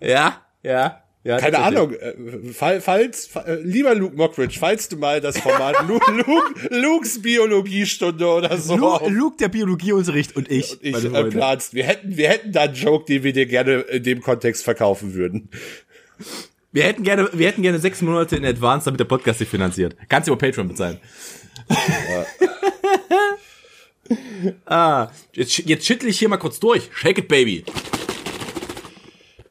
ja, ja. Ja, Keine Ahnung. Äh, fall, falls, äh, lieber Luke Mockridge, falls du mal das Format Luke, Luke, Lukes Biologiestunde oder so. Luke, Luke der Biologieunterricht und ich. Und ich äh, planst. Wir hätten, wir hätten da einen Joke, den wir dir gerne in dem Kontext verkaufen würden. Wir hätten gerne, wir hätten gerne sechs Monate in Advance, damit der Podcast sich finanziert. Kannst du über Patreon bezahlen. Ja. ah, jetzt, jetzt schüttel ich hier mal kurz durch. Shake it, baby.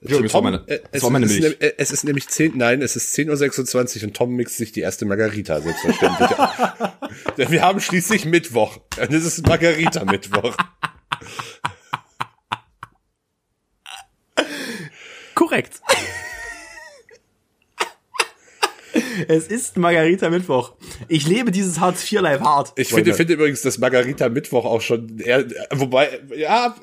Entschuldigung, Tom, meine, war meine Milch. Ist, es ist nämlich 10, nein, es ist 10.26 Uhr und Tom mixt sich die erste Margarita, selbstverständlich. Denn wir haben schließlich Mittwoch. Und es ist Margarita-Mittwoch. Korrekt. Es ist Margarita Mittwoch. Ich lebe dieses Hartz IV Life hart. Ich finde, finde übrigens, dass Margarita Mittwoch auch schon eher, wobei, ja,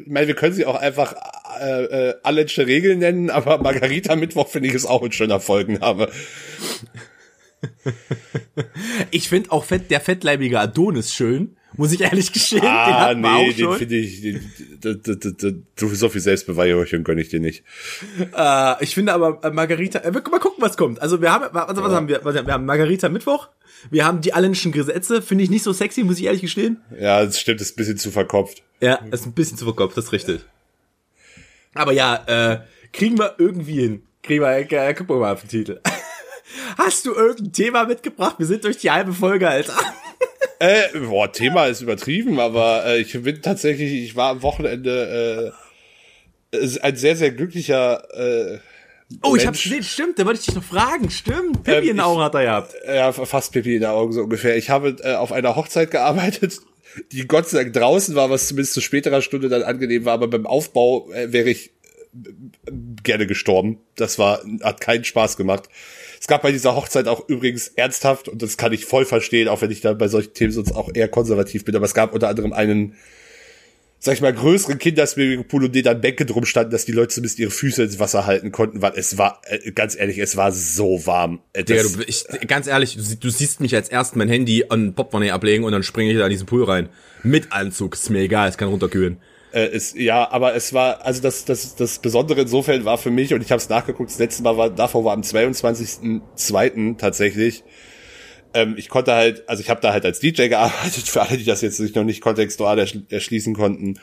ich meine, wir können sie auch einfach äh, äh, Allensche Regeln nennen, aber Margarita Mittwoch finde ich ist auch ein schöner Folgenname. ich finde auch fett, der fettleibige Adonis schön. Muss ich ehrlich gestehen. Ah, den nee, den finde ich, den, den, den, so viel Selbstbeweihräuchung gönne ich dir nicht. Äh, ich finde aber äh, Margarita, äh, mal gucken, was kommt. Also wir haben, also, was ja. haben wir? Wir haben Margarita Mittwoch. Wir haben die Allenschen Gesetze, finde ich nicht so sexy, muss ich ehrlich gestehen. Ja, das stimmt, ist ein bisschen zu verkopft. Ja, ist ein bisschen zu verkopft, das ist richtig. Aber ja, äh, kriegen wir irgendwie hin. Kriegen wir, äh, gucken wir mal auf den Titel. Hast du irgendein Thema mitgebracht? Wir sind durch die halbe Folge, Alter. Äh, boah, Thema ist übertrieben, aber äh, ich bin tatsächlich, ich war am Wochenende äh, ein sehr, sehr glücklicher äh, Oh, ich hab's gesehen, stimmt, da wollte ich dich noch fragen, stimmt. Pippi ähm, in den Augen hat er gehabt. Ja, fast Pippi in den Augen so ungefähr. Ich habe äh, auf einer Hochzeit gearbeitet, die Gott sei Dank draußen war, was zumindest zu späterer Stunde dann angenehm war, aber beim Aufbau äh, wäre ich äh, gerne gestorben. Das war, hat keinen Spaß gemacht. Es gab bei dieser Hochzeit auch übrigens ernsthaft, und das kann ich voll verstehen, auch wenn ich da bei solchen Themen sonst auch eher konservativ bin, aber es gab unter anderem einen, sag ich mal, größeren Kinderswimmingpool, um den dann Bänke drum standen, dass die Leute zumindest ihre Füße ins Wasser halten konnten, weil es war, äh, ganz ehrlich, es war so warm. Äh, Digga, du, ich, ganz ehrlich, du, du, siehst mich als erst mein Handy an Popmoney ablegen und dann springe ich da in diesen Pool rein. Mit Anzug, ist mir egal, es kann runterkühlen. Äh, ist, ja, aber es war, also das, das, das Besondere insofern war für mich, und ich habe es nachgeguckt, das letzte Mal war, davor war am 22.02. tatsächlich. Ähm, ich konnte halt, also ich habe da halt als DJ gearbeitet, für alle, die das jetzt sich noch nicht kontextual erschl erschließen konnten.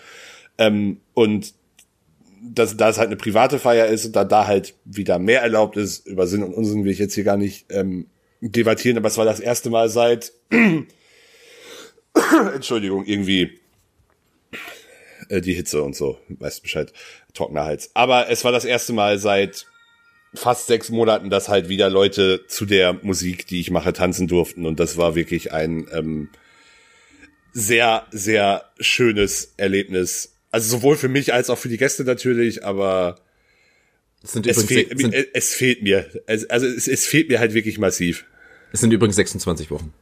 Ähm, und dass da es halt eine private Feier ist und da da halt wieder mehr erlaubt ist, über Sinn und Unsinn will ich jetzt hier gar nicht ähm, debattieren, aber es war das erste Mal seit Entschuldigung, irgendwie äh, die Hitze und so, weißt Bescheid, trockener Hals. Aber es war das erste Mal seit fast sechs Monaten, dass halt wieder Leute zu der Musik, die ich mache, tanzen durften. Und das war wirklich ein ähm, sehr, sehr schönes Erlebnis. Also sowohl für mich als auch für die Gäste natürlich, aber es, fehlt, es, fehlt, mir. also es, es fehlt mir halt wirklich massiv. Es sind übrigens 26 Wochen.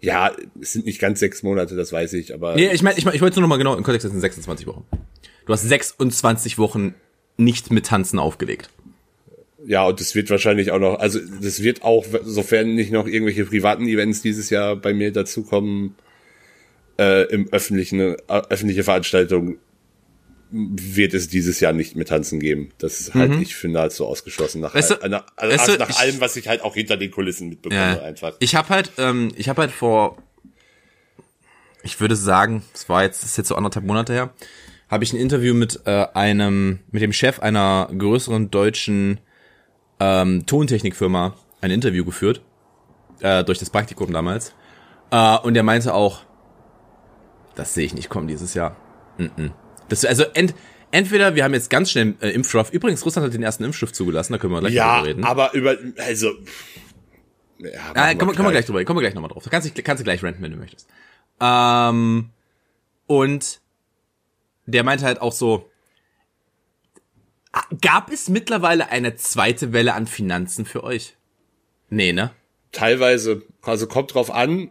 Ja, es sind nicht ganz sechs Monate, das weiß ich, aber. Nee, ich meine, ich, mein, ich wollte nur noch mal genau im Kontext, es sind 26 Wochen. Du hast 26 Wochen nicht mit Tanzen aufgelegt. Ja, und das wird wahrscheinlich auch noch, also das wird auch, sofern nicht noch irgendwelche privaten Events dieses Jahr bei mir dazukommen, äh, im öffentlichen, äh, öffentliche Veranstaltungen, wird es dieses Jahr nicht mehr tanzen geben. Das ist halt mhm. ich für nahezu ausgeschlossen nach, weißt du, all, also weißt du, nach ich, allem, was ich halt auch hinter den Kulissen mitbekomme ja, einfach. Ich habe halt, ähm, ich habe halt vor, ich würde sagen, es war jetzt, das ist jetzt so anderthalb Monate her, habe ich ein Interview mit äh, einem, mit dem Chef einer größeren deutschen ähm, Tontechnikfirma ein Interview geführt äh, durch das Praktikum damals. Äh, und der meinte auch, das sehe ich nicht kommen dieses Jahr. Mm -mm. Das, also ent, entweder wir haben jetzt ganz schnell äh, Impfstoff. Übrigens, Russland hat den ersten Impfstoff zugelassen, da können wir gleich ja, drüber reden. Ja, aber über, also. Ja, ah, kommen, wir gleich drüber, kommen wir gleich nochmal drauf. Da kannst du, kannst du gleich renten, wenn du möchtest. Ähm, und der meinte halt auch so, ah, gab es mittlerweile eine zweite Welle an Finanzen für euch? Nee, ne? Teilweise, also kommt drauf an.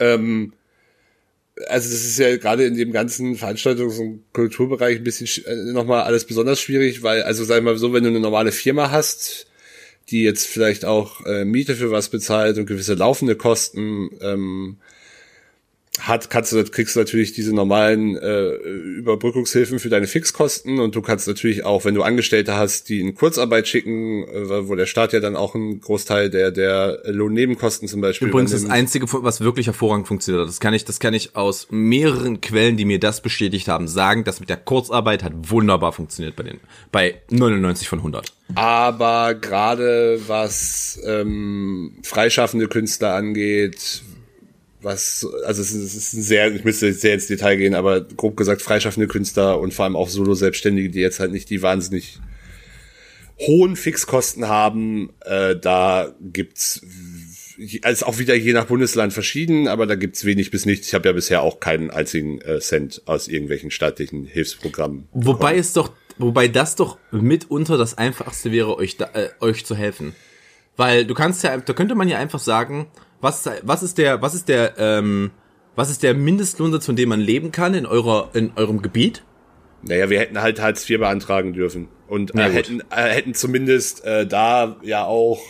Ähm, also das ist ja gerade in dem ganzen Veranstaltungs- und Kulturbereich ein bisschen äh, nochmal alles besonders schwierig, weil, also sag ich mal so, wenn du eine normale Firma hast, die jetzt vielleicht auch äh, Miete für was bezahlt und gewisse laufende Kosten, ähm, hat, kannst du, kriegst du natürlich diese normalen äh, Überbrückungshilfen für deine Fixkosten und du kannst natürlich auch, wenn du Angestellte hast, die in Kurzarbeit schicken, äh, wo der Staat ja dann auch einen Großteil der der Lohnnebenkosten zum Beispiel. Übrigens das einzige, was wirklich hervorragend funktioniert, das kann ich, das kann ich aus mehreren Quellen, die mir das bestätigt haben, sagen, dass mit der Kurzarbeit hat wunderbar funktioniert bei den bei 99 von 100. Aber gerade was ähm, freischaffende Künstler angeht, was, also es ist, es ist sehr, ich müsste sehr ins Detail gehen, aber grob gesagt freischaffende Künstler und vor allem auch Solo-Selbstständige, die jetzt halt nicht die wahnsinnig hohen Fixkosten haben, äh, da gibt's also auch wieder je nach Bundesland verschieden, aber da gibt's wenig bis nichts. Ich habe ja bisher auch keinen einzigen äh, Cent aus irgendwelchen staatlichen Hilfsprogrammen. Wobei es doch, wobei das doch mitunter das einfachste wäre, euch da, äh, euch zu helfen, weil du kannst ja, da könnte man ja einfach sagen, was, was ist der, was ist der, ähm, was ist der Mindestlohnsatz, von dem man leben kann in eurer, in eurem Gebiet? Naja, wir hätten halt Hartz IV beantragen dürfen und äh, hätten, äh, hätten zumindest äh, da ja auch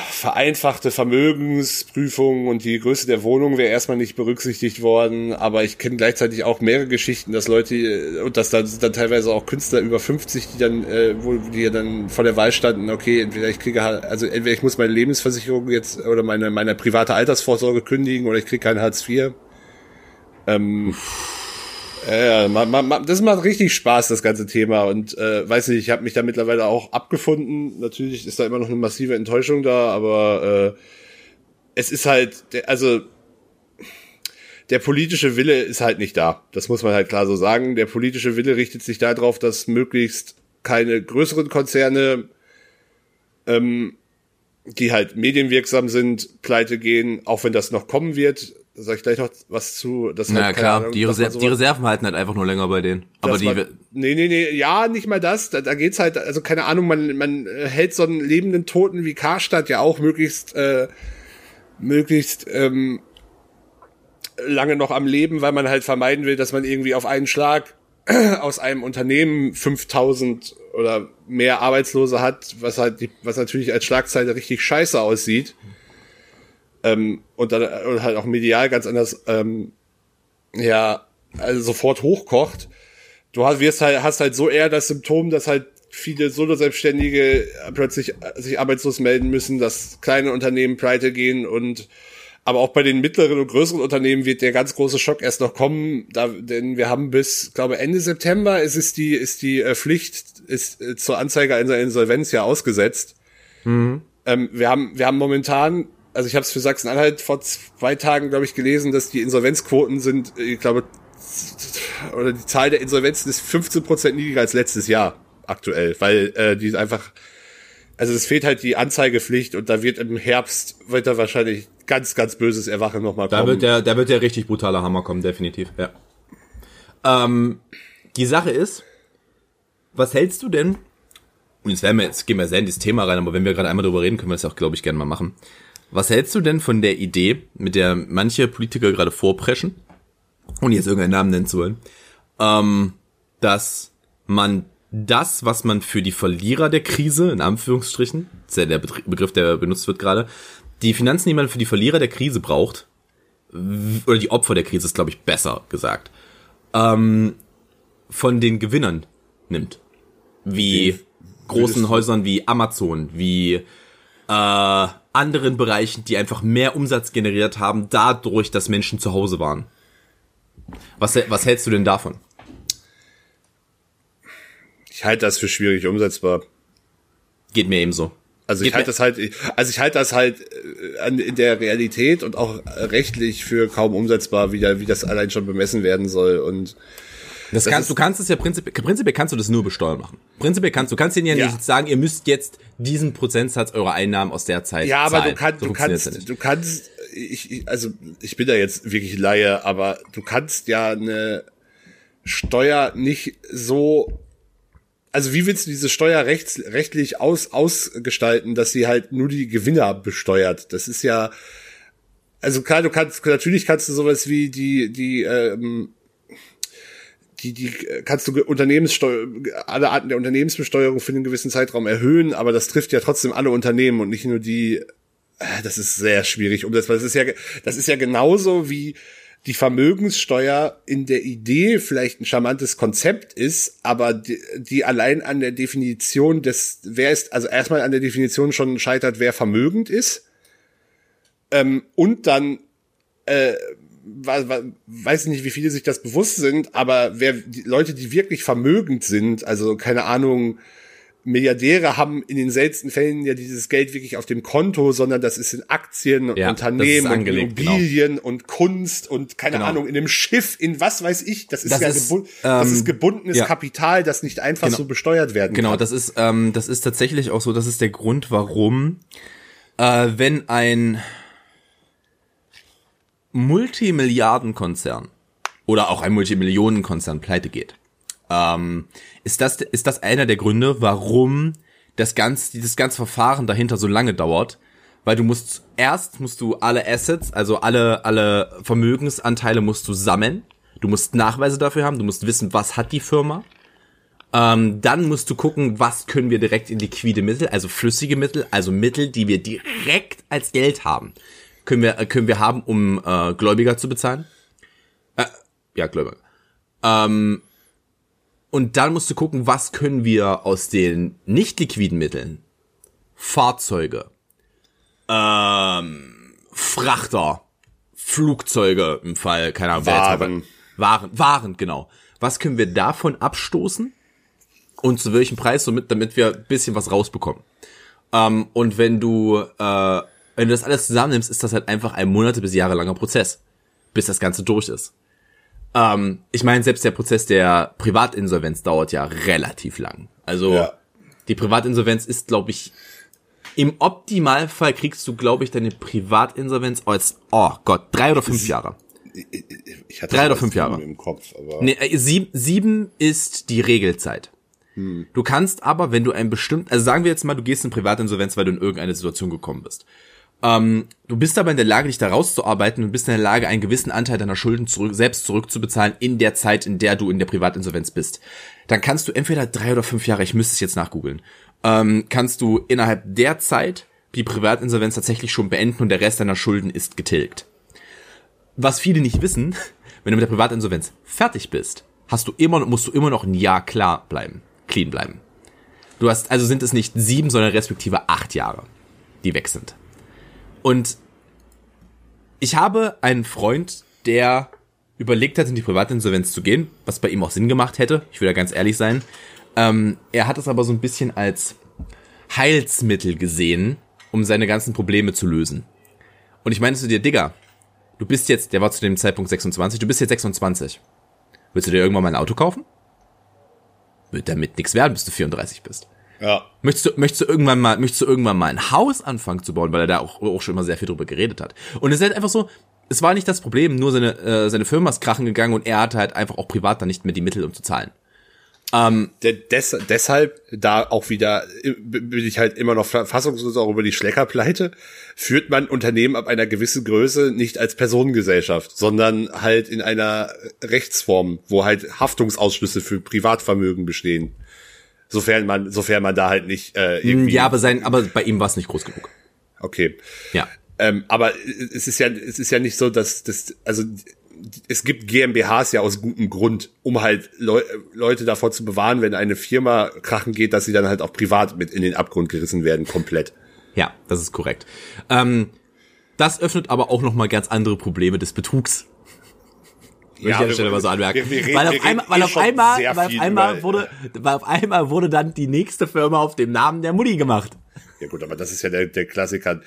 vereinfachte Vermögensprüfung und die Größe der Wohnung wäre erstmal nicht berücksichtigt worden, aber ich kenne gleichzeitig auch mehrere Geschichten, dass Leute äh, und dass da sind dann teilweise auch Künstler über 50, die dann äh, wo die dann vor der Wahl standen, okay, entweder ich kriege halt, also entweder ich muss meine Lebensversicherung jetzt oder meine meine private Altersvorsorge kündigen oder ich kriege kein Hartz IV. Ähm, ja, man, man, das macht richtig Spaß, das ganze Thema. Und äh, weiß nicht, ich habe mich da mittlerweile auch abgefunden. Natürlich ist da immer noch eine massive Enttäuschung da, aber äh, es ist halt, also der politische Wille ist halt nicht da. Das muss man halt klar so sagen. Der politische Wille richtet sich darauf, dass möglichst keine größeren Konzerne, ähm, die halt medienwirksam sind, pleite gehen, auch wenn das noch kommen wird sag ich gleich noch was zu. Das Na halt, klar, Ahnung, die, Reser so die Reserven halten halt einfach nur länger bei denen. Aber die. Man, nee, nee, nee, ja, nicht mal das. Da, da geht's halt, also keine Ahnung, man, man hält so einen lebenden Toten wie Karstadt ja auch möglichst, äh, möglichst ähm, lange noch am Leben, weil man halt vermeiden will, dass man irgendwie auf einen Schlag aus einem Unternehmen 5000 oder mehr Arbeitslose hat, was halt, die, was natürlich als Schlagzeile richtig scheiße aussieht ähm, und dann und halt auch medial ganz anders ähm, ja also sofort hochkocht. Du hast, wirst halt, hast halt so eher das Symptom, dass halt viele Solo-Selbstständige plötzlich sich arbeitslos melden müssen, dass kleine Unternehmen pleite gehen und aber auch bei den mittleren und größeren Unternehmen wird der ganz große Schock erst noch kommen, da, denn wir haben bis, glaube Ende September ist es die, ist die äh, Pflicht ist äh, zur Anzeige einer Insolvenz ja ausgesetzt. Mhm. Ähm, wir haben, wir haben momentan also ich habe es für Sachsen-Anhalt vor zwei Tagen, glaube ich, gelesen, dass die Insolvenzquoten sind, ich glaube, oder die Zahl der Insolvenzen ist 15 Prozent niedriger als letztes Jahr aktuell, weil äh, die einfach, also es fehlt halt die Anzeigepflicht und da wird im Herbst wird da wahrscheinlich ganz, ganz böses Erwachen nochmal kommen. Da wird der, da wird der richtig brutale Hammer kommen, definitiv, ja. Ähm, die Sache ist, was hältst du denn? Und jetzt werden wir jetzt gehen wir sehr in dieses Thema rein, aber wenn wir gerade einmal drüber reden, können wir das auch, glaube ich, gerne mal machen. Was hältst du denn von der Idee, mit der manche Politiker gerade vorpreschen, ohne jetzt irgendeinen Namen nennen zu wollen, ähm, dass man das, was man für die Verlierer der Krise, in Anführungsstrichen, ist ja der Begriff, der benutzt wird gerade, die Finanzen, die man für die Verlierer der Krise braucht, oder die Opfer der Krise ist, glaube ich, besser gesagt, ähm, von den Gewinnern nimmt. Wie großen Häusern wie Amazon, wie äh, anderen Bereichen, die einfach mehr Umsatz generiert haben, dadurch, dass Menschen zu Hause waren. Was, was hältst du denn davon? Ich halte das für schwierig umsetzbar. Geht mir ebenso. Also ich halte das halt, also ich halte das halt äh, in der Realität und auch rechtlich für kaum umsetzbar, wie, da, wie das allein schon bemessen werden soll und das, das kannst, du kannst es ja prinzipiell, prinzipiell kannst du das nur besteuern machen. Prinzipiell kannst du kannst denen ja, ja, nicht sagen, ihr müsst jetzt diesen Prozentsatz eurer Einnahmen aus der Zeit Ja, aber zahlen. du, kann, so du kannst, du kannst, ich, ich, also ich bin da jetzt wirklich Laie, aber du kannst ja eine Steuer nicht so also wie willst du diese Steuer rechts, rechtlich aus, ausgestalten, dass sie halt nur die Gewinner besteuert? Das ist ja, also klar, du kannst, natürlich kannst du sowas wie die, die, ähm, die, die kannst du Unternehmenssteuer, alle Arten der Unternehmensbesteuerung für einen gewissen Zeitraum erhöhen, aber das trifft ja trotzdem alle Unternehmen und nicht nur die, äh, das ist sehr schwierig um das, das ist ja, das ist ja genauso wie die Vermögenssteuer in der Idee vielleicht ein charmantes Konzept ist, aber die, die allein an der Definition des, wer ist, also erstmal an der Definition schon scheitert, wer vermögend ist, ähm, und dann, äh, weiß nicht, wie viele sich das bewusst sind, aber wer die Leute, die wirklich vermögend sind, also keine Ahnung, Milliardäre haben in den seltensten Fällen ja dieses Geld wirklich auf dem Konto, sondern das ist in Aktien und Ja, Unternehmen das und angelegt, Immobilien und Kunst und keine Genau. Ahnung, in einem Schiff, in was weiß ich. Das ist Das ja ist, gebu das ähm, ist gebundenes ja. Kapital, das nicht einfach Genau. so besteuert werden Genau, kann. das ist, ähm, das ist tatsächlich auch so, das ist der Grund, warum, äh, wenn ein Multimilliardenkonzern oder auch ein Multimillionenkonzern pleite geht, ähm, ist das, ist das einer der Gründe, warum das ganze, dieses ganze Verfahren dahinter so lange dauert, weil du musst, erst musst du alle Assets, also alle, alle Vermögensanteile musst du sammeln, du musst Nachweise dafür haben, du musst wissen, was hat die Firma, ähm, dann musst du gucken, was können wir direkt in liquide Mittel, also flüssige Mittel, also Mittel, die wir direkt als Geld haben, können wir, äh, können wir haben, um äh, Gläubiger zu bezahlen. Äh, ja, Gläubiger. Ähm, und dann musst du gucken, was können wir aus den nicht liquiden Mitteln, Fahrzeuge, ähm, Frachter, Flugzeuge im Fall, keine Ahnung, Waren. Waren, Waren, genau. Was können wir davon abstoßen? Und zu welchem Preis, somit, damit wir ein bisschen was rausbekommen. Ähm, und wenn du, äh, wenn du das alles zusammennimmst, ist das halt einfach ein Monate bis jahrelanger Prozess, bis das Ganze durch ist. Ähm, ich meine, selbst der Prozess der Privatinsolvenz dauert ja relativ lang. Also Ja. die Privatinsolvenz ist, glaube ich, im Optimalfall kriegst du, glaube ich, deine Privatinsolvenz als, oh Gott, drei oder fünf Jahre. Ich hatte drei oder fünf Jahre. im Kopf, aber Nee, äh, sieb, sieben ist die Regelzeit. Du kannst aber, wenn du ein bestimmt, also sagen wir jetzt mal, du gehst in Privatinsolvenz, weil du in irgendeine Situation gekommen bist. Ähm, du bist aber in der Lage, dich da rauszuarbeiten und bist in der Lage, einen gewissen Anteil deiner Schulden zurück, selbst zurückzubezahlen in der Zeit, in der du in der Privatinsolvenz bist. Dann kannst du entweder drei oder fünf Jahre, ich müsste es jetzt nachgoogeln, ähm, kannst du innerhalb der Zeit die Privatinsolvenz tatsächlich schon beenden und der Rest deiner Schulden ist getilgt was viele nicht wissen, wenn du mit der Privatinsolvenz fertig bist, hast du immer, musst du immer noch ein Jahr klar bleiben, clean bleiben. Du hast, also sind es nicht sieben, sondern respektive acht Jahre, die weg sind. Und ich habe einen Freund, der überlegt hat, in die Privatinsolvenz zu gehen, was bei ihm auch Sinn gemacht hätte. Ich will da ganz ehrlich sein. Ähm, er hat es aber so ein bisschen als Heilsmittel gesehen, um seine ganzen Probleme zu lösen. Und ich meinte zu dir, Digga, du bist jetzt, der war zu dem Zeitpunkt 26, du bist jetzt 26. Willst du dir irgendwann mal ein Auto kaufen? Wird damit nichts werden, bis du 34 bist. Ja. Möchtest du, möchtest du irgendwann mal, möchtest du irgendwann mal ein Haus anfangen zu bauen, weil er da auch, auch schon immer sehr viel drüber geredet hat. Und es ist halt einfach so, es war nicht das Problem, nur seine, äh, seine Firma ist krachen gegangen und er hatte halt einfach auch privat dann nicht mehr die Mittel, um zu zahlen. Der, des, deshalb, da auch wieder, äh, bin ich halt immer noch fassungslos auch über die Schleckerpleite, führt man Unternehmen ab einer gewissen Größe nicht als Personengesellschaft, sondern halt in einer Rechtsform, wo halt Haftungsausschlüsse für Privatvermögen bestehen. Sofern man, sofern man da halt nicht äh, irgendwie. Ja, aber sein, aber bei ihm war es nicht groß genug. Okay. Ja. Ähm, aber es ist ja, es ist ja nicht so, dass das, also es gibt GmbHs ja aus gutem Grund, um halt Leu Leute davor zu bewahren, wenn eine Firma krachen geht, dass sie dann halt auch privat mit in den Abgrund gerissen werden, komplett. Ja, das ist korrekt. Ähm, das öffnet aber auch nochmal ganz andere Probleme des Betrugs. Würde ich an der Stelle mal so anmerken. wir- wir weil auf einmal, weil eh auf einmal, weil auf einmal wurde, weil auf einmal wurde dann die nächste Firma auf dem Namen der Mutti gemacht. Ja gut, aber das ist ja der, der Klassiker.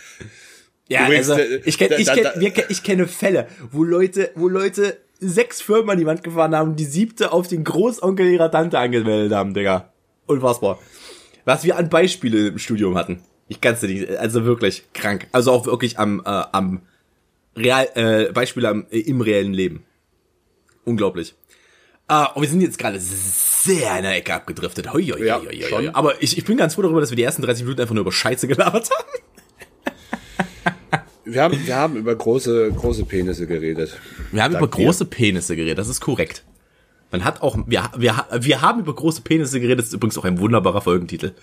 Ja, Übrigens, also äh, ich kenne, ich da- wir, ich kenne Fälle, wo Leute, wo Leute sechs Firmen an die Wand gefahren haben, die siebte auf den Großonkel ihrer Tante angemeldet haben, Digga. Unfassbar. Was wir an Beispiele im Studium hatten. Ich kann's dir nicht, also wirklich krank. Also auch wirklich am, äh, am Real, äh, Beispiele am, äh, im reellen Leben. Unglaublich. Ah, und wir sind jetzt gerade sehr in der Ecke abgedriftet. Hoi, hoi, Ja, hoi, hoi, hoi. Aber ich, ich bin ganz froh darüber, dass wir die ersten 30 Minuten einfach nur über Scheiße gelabert haben. Wir haben, wir haben über große, große Penisse geredet. Wir haben Dank über große Penisse geredet, das ist korrekt. Man hat auch, wir, wir, wir haben über große Penisse geredet, das ist übrigens auch ein wunderbarer Folgentitel.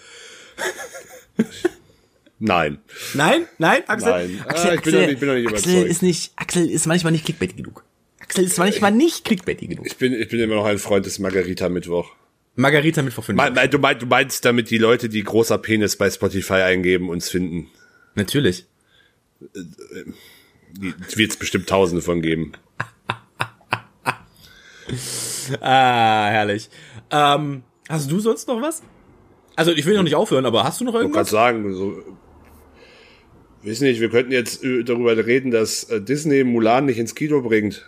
Nein. Nein? Nein, Axel? Nein. Ah, Axel, ich bin noch nicht- ich bin noch nicht Axel überzeugt. ist nicht, Axel ist manchmal nicht clickbaitig genug. Axel ist manchmal nicht clickbaitig genug. Ich bin, ich bin immer noch ein Freund des Margarita-Mittwoch. Margarita mit vor fünf. Mein, mein, du, meinst, du meinst damit die Leute, die großer Penis bei Spotify eingeben, uns finden. Natürlich. Die wird es bestimmt tausende von geben. Ah, herrlich. Ähm, hast du sonst noch was? Also ich will noch nicht aufhören, aber hast du noch Ich kann irgendwas? sagen, so, weiß nicht, wir könnten jetzt äh, darüber reden, dass äh, Disney Mulan nicht ins Kino bringt.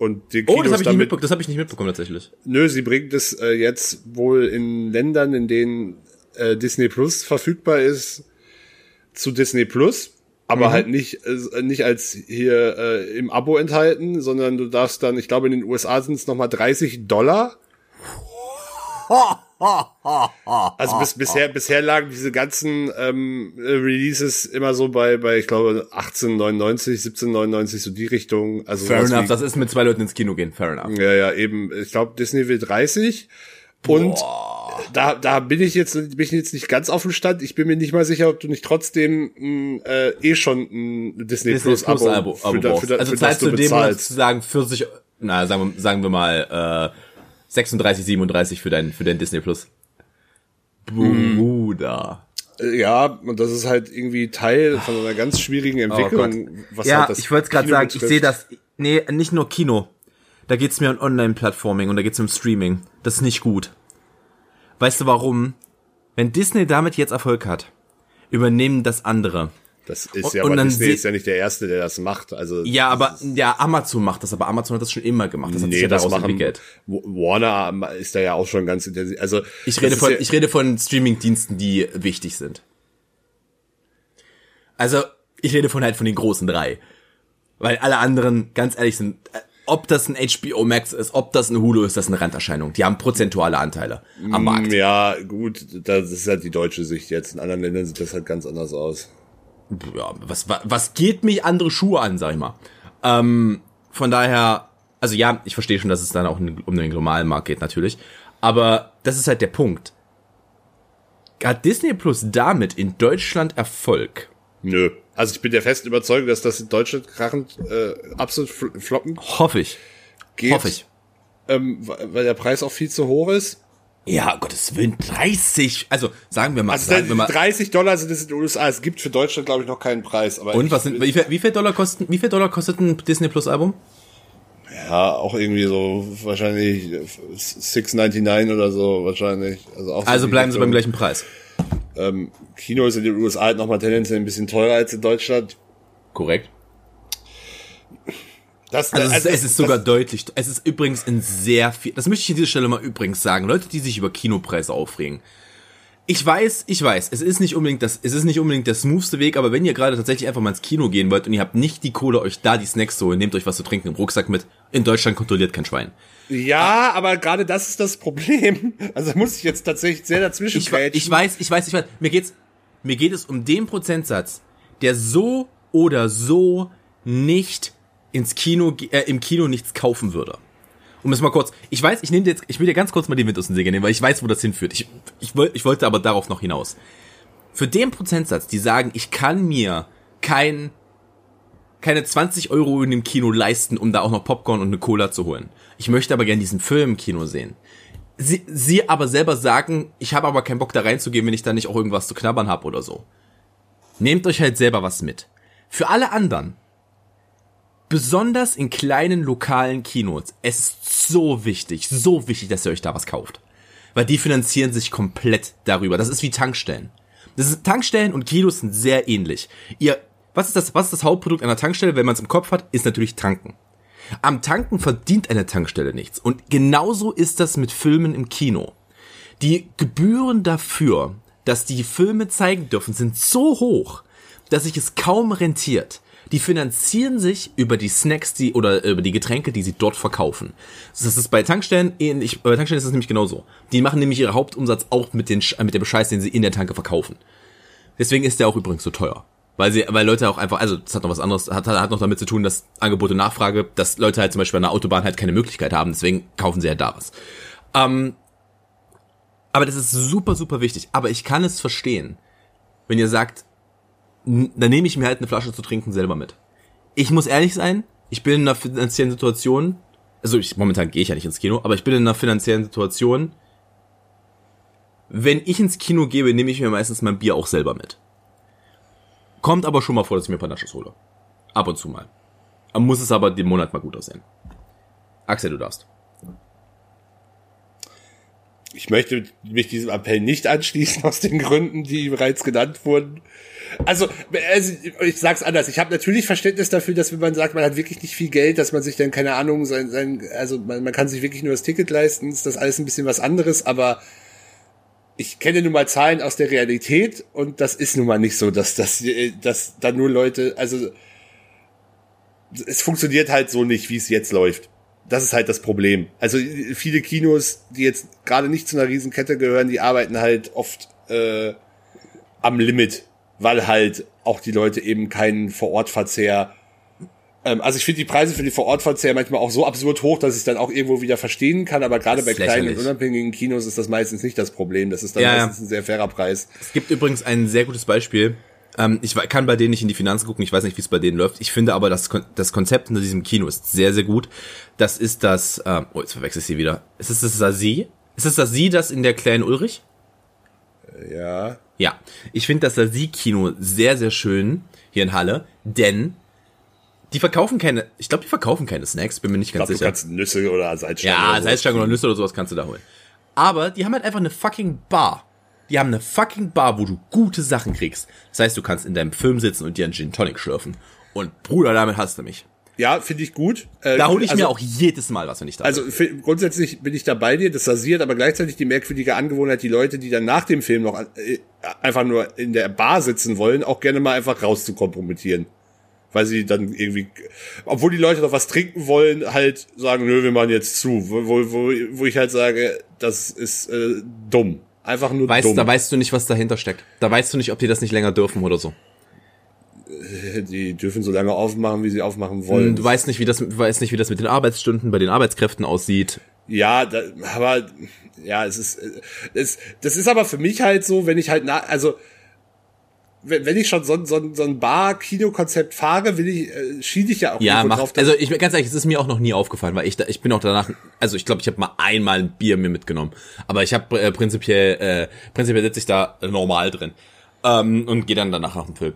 Und die Kinos Oh, das habe ich nicht mitbekommen. Das habe ich nicht mitbekommen tatsächlich. nö, sie bringt es äh, jetzt wohl in Ländern, in denen äh, Disney Plus verfügbar ist, zu Disney Plus. Aber Mhm. halt nicht, äh, nicht als hier äh, im Abo enthalten, sondern du darfst dann, ich glaube in den USA sind es nochmal 30 Dollar. Also bis, bisher, bisher lagen diese ganzen ähm, äh, Releases immer so bei, bei ich glaube 18,99, 17,99 so die Richtung. Also Fair enough, wie- das ist mit zwei Leuten ins Kino gehen. Fair enough. ja, ja, eben. Ich glaube, Disney will 30. Und da, da bin ich jetzt, bin ich jetzt nicht ganz auf dem Stand. Ich bin mir nicht mal sicher, ob du nicht trotzdem mh, äh, eh schon ein Disney, Disney Plus Abo, Abo, für, Abo da, brauchst. für, da, Also für das zahlst du du dem bezahlst. sozusagen 40, na, sagen sagen wir mal, äh, 36, 37 für dein, für dein Disney Plus. Bruder. Äh, Ja, und das ist halt irgendwie Teil von einer ganz schwierigen Entwicklung. was Oh ja, halt das ich wollte es gerade sagen, ich betrifft. sehe das, nee, nicht nur Kino. Da geht's mir um Online-Plattforming und da geht's um Streaming. Das ist nicht gut. Weißt du warum? Wenn Disney damit jetzt Erfolg hat, übernehmen das andere. Das ist ja, und aber Disney ist ja nicht der Erste, der das macht. Also Ja, aber ja, Amazon macht das, aber Amazon hat das schon immer gemacht. Das hat sich nee, ja das machen entwickelt. Warner ist da ja auch schon ganz intensiv. Also Ich rede von, ja, ich rede von Streaming-Diensten, die wichtig sind. Also, ich rede von halt von den großen drei. Weil alle anderen, ganz ehrlich, sind, äh, ob das ein HBO Max ist, ob das ein Hulu ist, das ist eine Randerscheinung. Die haben prozentuale Anteile am Markt. Ja, gut, das ist halt die deutsche Sicht jetzt. In anderen Ländern sieht das halt ganz anders aus. Ja, was, was, geht mich andere Schuhe an, sag ich mal. Ähm, von daher, also ja, ich verstehe schon, dass es dann auch um den globalen Markt geht, natürlich. Aber das ist halt der Punkt. Hat Disney Plus damit in Deutschland Erfolg? Nö. Also ich bin der festen Überzeugung, dass das in Deutschland krachend äh, absolut fl- floppen Hoffe ich. geht. Hoffe ich. Ähm, weil der Preis auch viel zu hoch ist. Ja, Gottes Willen, 30. Also sagen wir mal, Also sagen wir mal. 30 Dollar sind es in den USA. Es gibt für Deutschland, glaube ich, noch keinen Preis. Aber Und was sind, wie viel, wie viel Dollar kosten, wie viel Dollar kostet ein Disney Plus Album? Ja, auch irgendwie so wahrscheinlich 6,99 oder so wahrscheinlich. Also, auch so Also bleiben sie beim gleichen Preis. Kino ist in den USA halt nochmal tendenziell ein bisschen teurer als in Deutschland. Korrekt. Das, Also, es, ist, das- es ist sogar deutlich, es ist übrigens in sehr viel, das möchte ich an dieser Stelle mal übrigens sagen, Leute, die sich über Kinopreise aufregen. Ich weiß, ich weiß, es ist nicht unbedingt das, es ist nicht unbedingt der smoothste Weg, aber wenn ihr gerade tatsächlich einfach mal ins Kino gehen wollt und ihr habt nicht die Kohle, euch da die Snacks zu holen, nehmt euch was zu trinken im Rucksack mit. In Deutschland kontrolliert kein Schwein. Ja, aber gerade das ist das Problem. Also muss ich jetzt tatsächlich sehr dazwischen Ich, ich weiß, ich weiß, ich weiß. Mir geht's, mir geht es um den Prozentsatz, der so oder so nicht ins Kino, äh, im Kino nichts kaufen würde. Um es mal kurz, ich weiß, ich nehme jetzt, ich will dir ganz kurz mal den Wind aus dem Segel nehmen, weil ich weiß, wo das hinführt. Ich, ich, ich wollte aber darauf noch hinaus. Für den Prozentsatz, die sagen, ich kann mir kein, keine 20 Euro in dem Kino leisten, um da auch noch Popcorn und eine Cola zu holen. Ich möchte aber gerne diesen Film im Kino sehen sie, sie aber selber sagen, ich habe aber keinen Bock da reinzugehen, wenn ich da nicht auch irgendwas zu knabbern habe oder so. Nehmt euch halt selber was mit. Für alle anderen, besonders in kleinen lokalen Kinos, es ist so wichtig, so wichtig, dass ihr euch da was kauft. Weil die finanzieren sich komplett darüber. Das ist wie Tankstellen. Das ist, Tankstellen und Kinos sind sehr ähnlich. Ihr, was ist das, was ist das Hauptprodukt einer Tankstelle, wenn man es im Kopf hat, ist natürlich Tanken. Am Tanken verdient eine Tankstelle nichts. Und genauso ist das mit Filmen im Kino. Die Gebühren dafür, dass die Filme zeigen dürfen, sind so hoch, dass sich es kaum rentiert. Die finanzieren sich über die Snacks, die oder über die Getränke, die sie dort verkaufen. Das ist bei Tankstellen ähnlich. Bei Tankstellen ist es nämlich genauso. Die machen nämlich ihren Hauptumsatz auch mit den mit dem Bescheiß, den sie in der Tanke verkaufen. Deswegen ist der auch übrigens so teuer. Weil sie, weil Leute auch einfach, also das hat noch was anderes, hat, hat noch damit zu tun, dass Angebot und Nachfrage, dass Leute halt zum Beispiel an der Autobahn halt keine Möglichkeit haben, deswegen kaufen sie halt da was. Ähm, aber das ist super, super wichtig. Aber ich kann es verstehen, wenn ihr sagt, dann nehme ich mir halt eine Flasche zu trinken selber mit. Ich muss ehrlich sein, ich bin in einer finanziellen Situation, also ich, momentan gehe ich ja nicht ins Kino, aber ich bin in einer finanziellen Situation, wenn ich ins Kino gebe, nehme ich mir meistens mein Bier auch selber mit. Kommt aber schon mal vor, dass ich mir Panachos hole. Ab und zu mal. Muss es aber den Monat mal gut aussehen. Axel, du darfst. Ich möchte mich diesem Appell nicht anschließen aus den Gründen, die bereits genannt wurden. Also, also ich sag's anders. Ich habe natürlich Verständnis dafür, dass wenn man sagt, man hat wirklich nicht viel Geld, dass man sich dann keine Ahnung sein, sein also man, man kann sich wirklich nur das Ticket leisten, ist das alles ein bisschen was anderes. Aber ich kenne nun mal Zahlen aus der Realität und das ist nun mal nicht so, dass das, dass da nur Leute, also es funktioniert halt so nicht, wie es jetzt läuft. Das ist halt das Problem. Also viele Kinos, die jetzt gerade nicht zu einer Riesenkette gehören, die arbeiten halt oft äh, am Limit, weil halt auch die Leute eben keinen Vorortverzehr ähm, also ich finde die Preise für die Vorortverzehr manchmal auch so absurd hoch, dass ich dann auch irgendwo wieder verstehen kann, aber gerade bei kleinen und unabhängigen Kinos ist das meistens nicht das Problem. Das ist dann ja, meistens ein sehr fairer Preis. Es gibt übrigens ein sehr gutes Beispiel. Ähm, ich kann bei denen nicht in die Finanzen gucken, ich weiß nicht, wie es bei denen läuft. Ich finde aber, das, das Konzept hinter diesem Kino ist sehr, sehr gut. Das ist das, ähm, oh, jetzt verwechsel ich sie wieder. Ist es das Sasi? Ist es das Sie, das in der kleinen Ulrich? Ja. Ja. Ich finde das Sasi-Kino sehr, sehr schön hier in Halle, denn die verkaufen keine, ich glaube, die verkaufen keine Snacks, bin mir nicht ganz ich glaub, sicher. Du kannst Nüsse oder Salzstangen. Ja, oder Salzstangen oder Nüsse oder sowas kannst du da holen. Aber die haben halt einfach eine fucking Bar. Die haben eine fucking Bar, wo du gute Sachen kriegst. Das heißt, du kannst in deinem Film sitzen und dir einen Gin Tonic schlürfen. Und Bruder, damit hast du mich. Ja, finde ich gut. Äh, da hole ich also, mir auch jedes Mal was, wenn ich da Also bin. grundsätzlich bin ich da bei dir, das rasiert, aber gleichzeitig die merkwürdige Angewohnheit, die Leute, die dann nach dem Film noch äh, einfach nur in der Bar sitzen wollen, auch gerne mal einfach rauszukompromittieren weil sie dann irgendwie, obwohl die Leute noch was trinken wollen, halt sagen, nö, wir machen jetzt zu, wo, wo, wo ich halt sage, das ist äh, dumm. Einfach nur weißt, dumm. Da weißt du nicht, was dahinter steckt. Da weißt du nicht, ob die das nicht länger dürfen oder so. Äh, die dürfen so lange aufmachen, wie sie aufmachen wollen. Du weißt nicht, wie das, du weißt nicht, wie das mit den Arbeitsstunden bei den Arbeitskräften aussieht. Ja, da, aber ja, es ist, es, das ist aber für mich halt so, wenn ich halt na, also wenn ich schon so, so, so ein Bar-Kino-Konzept fahre, will ich, äh, schiede ich ja auch ja, macht, drauf. Also ich ganz ehrlich, es ist mir auch noch nie aufgefallen, weil ich da, ich bin auch danach, also ich glaube, ich habe mal einmal ein Bier mir mitgenommen, aber ich habe äh, prinzipiell, äh, prinzipiell sitze ich da normal drin ähm, und gehe dann danach nach dem Film.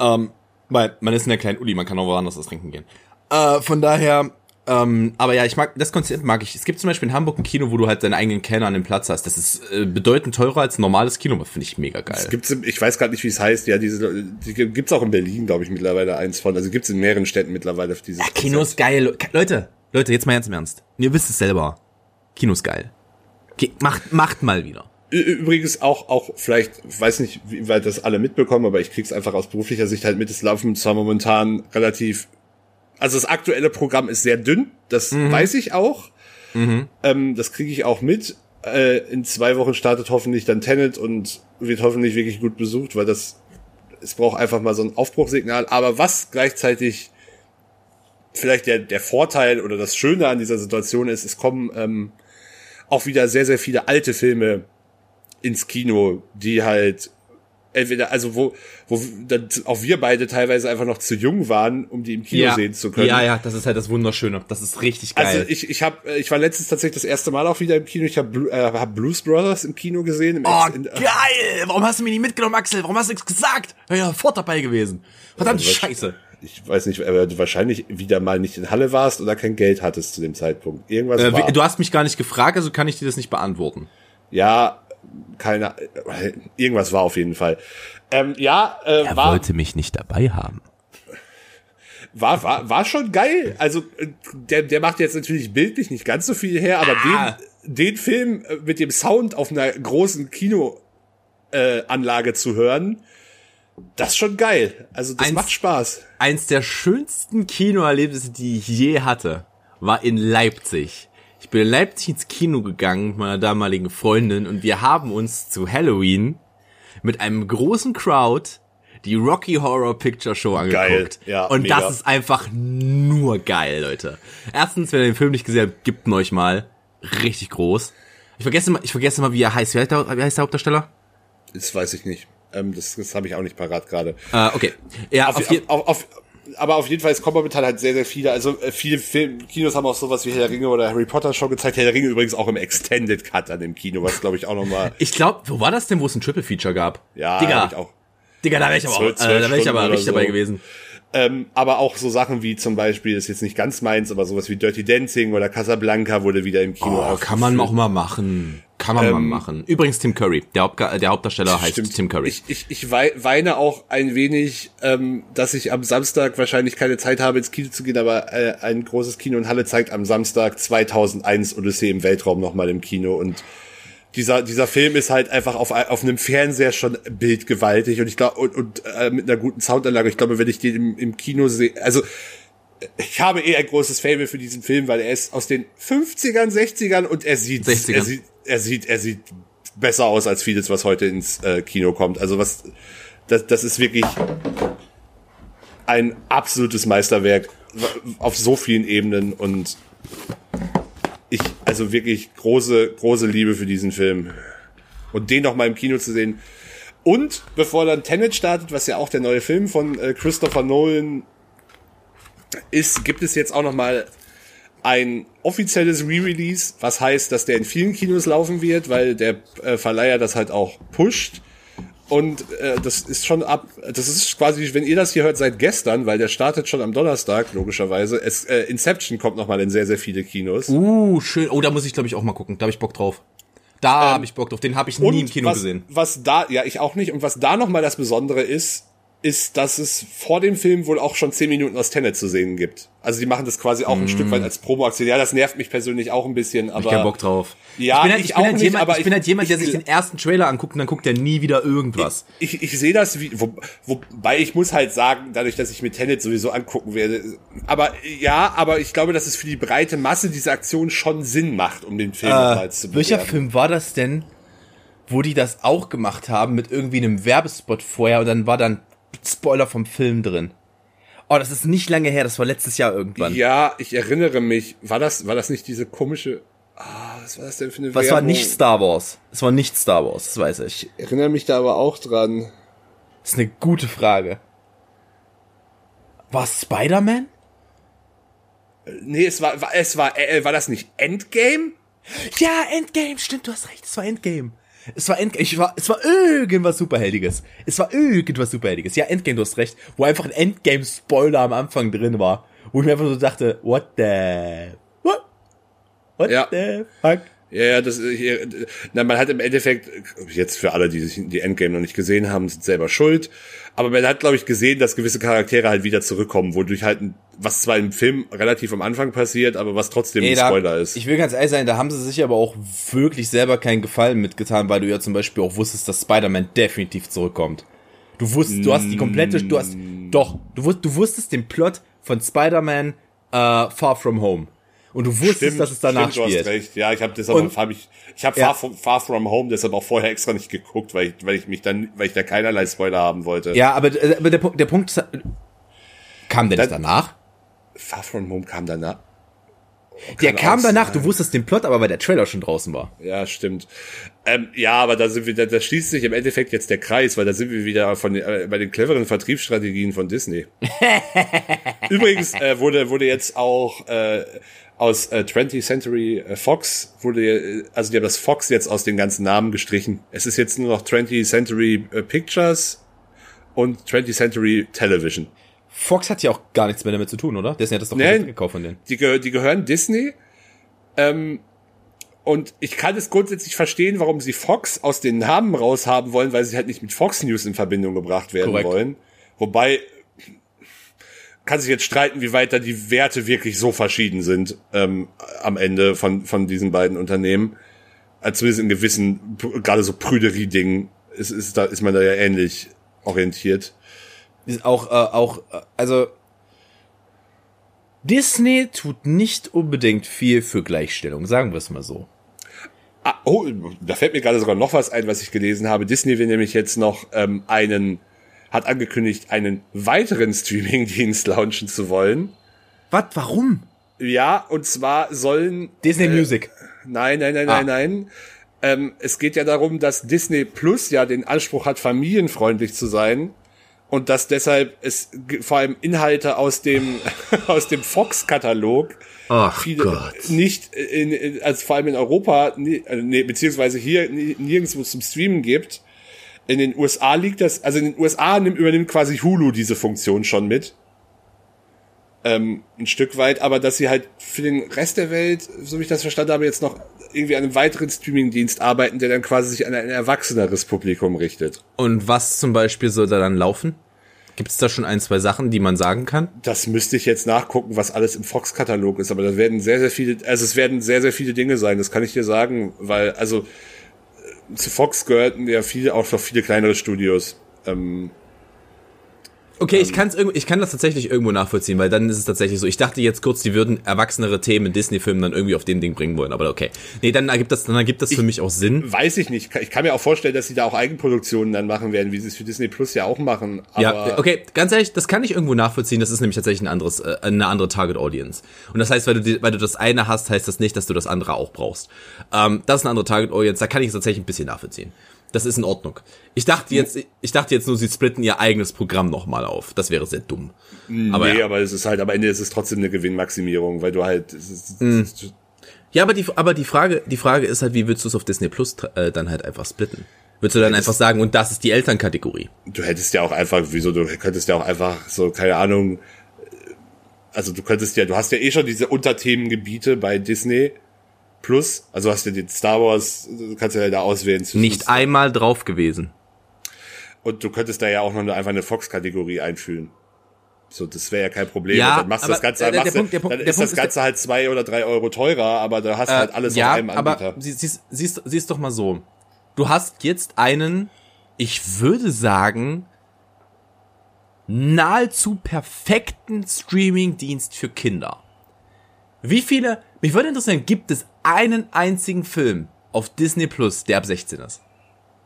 Ähm, weil man ist in der kleinen Uli, man kann auch woanders was trinken gehen. Äh, von daher ähm, aber ja, ich mag das Konzept mag ich. Es gibt zum Beispiel in Hamburg ein Kino, wo du halt deinen eigenen Kellner an dem Platz hast. Das ist äh, bedeutend teurer als ein normales Kino, das finde ich mega geil. Es gibt's, ich weiß gerade nicht, wie es heißt. Ja, diese die gibt's auch in Berlin, glaube ich, mittlerweile eins von. Also gibt's in mehreren Städten mittlerweile dieses. Ja, Kino ist geil. Leute, Leute, jetzt mal ernst im Ernst. ihr wisst es selber. Kino ist geil. Okay, macht, macht mal wieder. Übrigens auch, auch vielleicht, weiß nicht, wie weit das alle mitbekommen, aber ich krieg's einfach aus beruflicher Sicht halt mit. Es laufen zwar momentan relativ also das aktuelle Programm ist sehr dünn, das mhm. weiß ich auch. Mhm. Ähm, das kriege ich auch mit. Äh, in zwei Wochen startet hoffentlich dann Tenet und wird hoffentlich wirklich gut besucht, weil das es braucht einfach mal so ein Aufbruchsignal. Aber was gleichzeitig vielleicht der, der Vorteil oder das Schöne an dieser Situation ist, es kommen ähm, auch wieder sehr, sehr viele alte Filme ins Kino, die halt entweder, also wo, wo dann auch wir beide teilweise einfach noch zu jung waren, um die im Kino ja. sehen zu können. Ja, ja, das ist halt das Wunderschöne. Das ist richtig geil. Also ich, ich habe, ich war letztens tatsächlich das erste Mal auch wieder im Kino. Ich habe äh, hab Blues Brothers im Kino gesehen. Im oh, in, geil! Warum hast du mir nicht mitgenommen, Axel? Warum hast du nichts gesagt? Wäre ja fort dabei gewesen. Verdammt also, Scheiße. Ich weiß nicht, aber du wahrscheinlich wieder mal nicht in Halle warst oder kein Geld hattest zu dem Zeitpunkt. Irgendwas äh, war. Du hast mich gar nicht gefragt, also kann ich dir das nicht beantworten. Ja, keine, irgendwas war auf jeden Fall. Ähm, ja, äh, er war, wollte mich nicht dabei haben. War, war, war schon geil. Also, äh, der, der macht jetzt natürlich bildlich nicht ganz so viel her, aber ah. den, den Film äh, mit dem Sound auf einer großen Kinoanlage äh, zu hören, das ist schon geil. Also, das eins, macht Spaß. Eins der schönsten Kinoerlebnisse, die ich je hatte, war in Leipzig. Ich bin in Leipzig ins Kino gegangen mit meiner damaligen Freundin und wir haben uns zu Halloween mit einem großen Crowd die Rocky Horror Picture Show angeguckt. Geil, ja, und mega. das ist einfach nur geil, Leute. Erstens, wenn ihr den Film nicht gesehen habt, gibt ihn euch mal. Richtig groß. Ich vergesse mal, ich vergesse mal, wie er heißt. Wie heißt der, wie heißt der Hauptdarsteller? Das weiß ich nicht. Ähm, das das habe ich auch nicht parat gerade. Äh, okay. Ja, Auf, auf, auf, auf, aber auf jeden Fall, es kommen momentan halt sehr, sehr viele. Also äh, viele Film Kinos haben auch sowas wie Herr der Ringe oder Harry Potter schon gezeigt. Herr der Ringe übrigens auch im Extended Cut an dem Kino, was glaube ich auch nochmal. ich glaube, wo war das denn, wo es ein Triple Feature gab? Ja, Digga, ich auch. Digga, da wäre ich aber, auch, äh, da wär ich aber richtig so. dabei gewesen. Ähm, aber auch so Sachen wie zum Beispiel, ist jetzt nicht ganz meins, aber sowas wie Dirty Dancing oder Casablanca wurde wieder im Kino Oh, kann man auch mal machen. Kann man mal machen. Übrigens Tim Curry. Der, Hauptga der Hauptdarsteller heißt Stimmt. Tim Curry. Ich, ich, ich wei- weine auch ein wenig, ähm, dass ich am Samstag wahrscheinlich keine Zeit habe, ins Kino zu gehen, aber äh, ein großes Kino in Halle zeigt am Samstag 2001 Odyssee im Weltraum nochmal im Kino und dieser, dieser Film ist halt einfach auf, auf einem Fernseher schon bildgewaltig und ich glaube, und, und äh, mit einer guten Soundanlage. Ich glaube, wenn ich den im, im Kino sehe, also ich habe eh ein großes Fable für diesen Film, weil er ist aus den 50ern, 60ern und er sieht, 60ern. er sieht, er sieht, er sieht besser aus als vieles, was heute ins äh, Kino kommt. Also was, das, das ist wirklich ein absolutes Meisterwerk auf so vielen Ebenen und ich, also wirklich große, große Liebe für diesen Film. Und den noch mal im Kino zu sehen. Und bevor dann Tenet startet, was ja auch der neue Film von äh, Christopher Nolan ist, gibt es jetzt auch noch mal ein offizielles Re-Release, was heißt, dass der in vielen Kinos laufen wird, weil der äh, Verleiher das halt auch pusht. Und äh, das ist schon ab, das ist quasi, wenn ihr das hier hört, seit gestern, weil der startet schon am Donnerstag, logischerweise. Es, äh, Inception kommt noch mal in sehr, sehr viele Kinos. uh, schön. Oh, da muss ich, glaube ich, auch mal gucken. Da habe ich Bock drauf. Da habe ich Bock drauf. Den habe ich nie im Kino was, gesehen. Was da, ja, ich auch nicht. Und was da nochmal das Besondere ist, ist, dass es vor dem Film wohl auch schon zehn Minuten aus Tenet zu sehen gibt. Also die machen das quasi auch ein Stück weit als Promo-Aktion. Ja, das nervt mich persönlich auch ein bisschen, aber. Hab ich keinen Bock drauf. Ja, ich bin halt, ich ich bin halt nicht, jemand, aber ich bin ich- halt jemand, der ich- sich den ersten Trailer anguckt und dann guckt er nie wieder irgendwas. Ich, ich sehe das wie, wo, wobei ich muss halt sagen, dadurch, dass ich mir Tenet sowieso angucken werde, aber ja, aber ich glaube, dass es für die breite Masse diese Aktion schon Sinn macht, um den Film nochmals zu Äh, welcher bewerben. Film war das denn, wo die das auch gemacht haben mit irgendwie einem Werbespot vorher und dann war dann Spoiler vom Film drin? Oh, das ist nicht lange her, das war letztes Jahr irgendwann. Ja, ich erinnere mich. War das, war das nicht diese komische, ah, was war das denn für eine Was war Werbung? nicht Star Wars? Es war nicht Star Wars, das weiß ich. Ich erinnere mich da aber auch dran. Das ist eine gute Frage. War es Spider-Man? Nee, es war, war es war, äh, war das nicht Endgame? Ja, Endgame, stimmt, du hast recht, es war Endgame. Es war Endgame, ich war, es war irgendwas Superheldiges. Es war irgendwas Superheldiges. Ja, Endgame, du hast recht. Wo einfach ein Endgame-Spoiler am Anfang drin war. Wo ich mir einfach so dachte, what the, what? What Ja. the fuck? Ja, ja, das, äh, na, man hat im Endeffekt, jetzt für alle, die sich die Endgame noch nicht gesehen haben, sind selber schuld. Aber man hat, glaube ich, gesehen, dass gewisse Charaktere halt wieder zurückkommen, wodurch halt, ein- was zwar im Film relativ am Anfang passiert, aber was trotzdem ein da- Spoiler ist. Ich will ganz ehrlich sein, da haben sie sich aber auch wirklich selber keinen Gefallen mitgetan, weil du ja zum Beispiel auch wusstest, dass Spider-Man definitiv zurückkommt. Du wusstest, du hast die komplette, du hast, doch, du, wus- du wusstest den Plot von Spider-Man äh, Far From Home. Und du wusstest, dass es danach stimmt, spielt. Du hast recht. Ja, ich habe deshalb hab ich, ich habe Ja. Far, from, Far From Home deshalb auch vorher extra nicht geguckt, weil ich, weil ich mich dann, weil ich da keinerlei Spoiler haben wollte. Ja, aber, äh, aber der, Punkt- der Punkt kam nicht Dann- danach? Far From Home kam danach. Der kann kam auch danach, sein. du wusstest den Plot, aber weil der Trailer schon draußen war. Ja, stimmt. Ähm, ja, aber da sind wir, da, da schließt sich im Endeffekt jetzt der Kreis, weil da sind wir wieder von äh, bei den cleveren Vertriebsstrategien von Disney. Übrigens äh, wurde wurde jetzt auch äh, aus äh, 20th Century äh, Fox wurde, äh, also die haben das Fox jetzt aus den ganzen Namen gestrichen. Es ist jetzt nur noch 20th Century äh, Pictures und 20th Century Television. Fox hat ja auch gar nichts mehr damit zu tun, oder? Disney hat das doch Nee. komplett gekauft von denen. Die, die gehören Disney. Ähm, und ich kann es grundsätzlich verstehen, warum sie Fox aus den Namen raushaben wollen, weil sie halt nicht mit Fox News in Verbindung gebracht werden Korrekt. wollen. Wobei kann sich jetzt streiten, wie weit da die Werte wirklich so verschieden sind ähm, am Ende von, von diesen beiden Unternehmen. Also zumindest in gewissen, gerade so Prüderie-Dingen ist, ist, da, ist man da ja ähnlich orientiert. Auch, äh, auch, äh, also Disney tut nicht unbedingt viel für Gleichstellung, sagen wir es mal so. Ah, oh, da fällt mir gerade sogar noch was ein, was ich gelesen habe. Disney will nämlich jetzt noch ähm, einen, hat angekündigt, einen weiteren Streaming-Dienst launchen zu wollen. Was? Warum? Ja, und zwar sollen Disney Music. Nein, nein, nein, Ah. nein, nein. ähm, es geht ja darum, dass Disney Plus ja den Anspruch hat, familienfreundlich zu sein und dass deshalb es vor allem Inhalte aus dem aus dem Fox-Katalog viele Gott. nicht in, in also vor allem in Europa äh, nee, beziehungsweise hier nirgendwo zum Streamen gibt. In den USA liegt das, also in den USA nimmt, übernimmt quasi Hulu diese Funktion schon mit. Ähm, ein Stück weit, aber dass sie halt für den Rest der Welt, so wie ich das verstanden habe, jetzt noch irgendwie an einem weiteren Streamingdienst arbeiten, der dann quasi sich an ein erwachseneres Publikum richtet. Und was zum Beispiel soll da dann laufen? Gibt es da schon ein, zwei Sachen, die man sagen kann? Das müsste ich jetzt nachgucken, was alles im Fox-Katalog ist, aber da werden sehr, sehr viele, also es werden sehr, sehr viele Dinge sein, das kann ich dir sagen, weil, also äh, zu Fox gehörten ja viele, auch noch viele kleinere Studios. Ähm, Okay, ich, kann's irgendwo, ich kann das tatsächlich irgendwo nachvollziehen, weil dann ist es tatsächlich so. Ich dachte jetzt kurz, die würden erwachsenere Themen in Disney-Filmen dann irgendwie auf den Ding bringen wollen, aber okay. Nee, dann ergibt das, dann ergibt das für mich auch Sinn. weiß ich nicht. Ich kann mir auch vorstellen, dass sie da auch Eigenproduktionen dann machen werden, wie sie es für Disney Plus ja auch machen. Aber Ja, okay, ganz ehrlich, das kann ich irgendwo nachvollziehen. Das ist nämlich tatsächlich ein anderes, äh, eine andere Target Audience. Und das heißt, weil du, weil du das eine hast, heißt das nicht, dass du das andere auch brauchst. Ähm, das ist eine andere Target Audience. Da kann ich es tatsächlich ein bisschen nachvollziehen. Das ist in Ordnung. Ich dachte jetzt, ich dachte jetzt nur, sie splitten ihr eigenes Programm nochmal auf. Das wäre sehr dumm. Aber nee, ja. aber es ist halt, am Ende ist es trotzdem eine Gewinnmaximierung, weil du halt, es ist, es ist, Ja, aber die, aber die Frage, die Frage ist halt, wie willst du es auf Disney Plus äh, dann halt einfach splitten? Würdest du dann einfach sagen, und das ist die Elternkategorie? du hättest ja auch einfach, wieso, du könntest ja auch einfach so, keine Ahnung, also du könntest ja, du hast ja eh schon diese Unterthemengebiete bei Disney Plus, also hast du den Star Wars, du kannst ja da auswählen. Nicht einmal drauf gewesen. Und du könntest da ja auch noch einfach eine Fox-Kategorie einführen. So, das wäre ja kein Problem. Ja, Und dann machst du das Ganze, der- dann, der du- Punkt- der Punkt- dann der ist Punkt das ist Ganze halt zwei oder drei Euro teurer, aber da hast du halt alles ja, auf einem Anbieter. aber sie, siehst, siehst, siehst doch mal so. Du hast jetzt einen, ich würde sagen, nahezu perfekten Streaming-Dienst für Kinder. Wie viele, mich würde interessieren, gibt es einen einzigen Film auf Disney Plus, der ab 16 ist?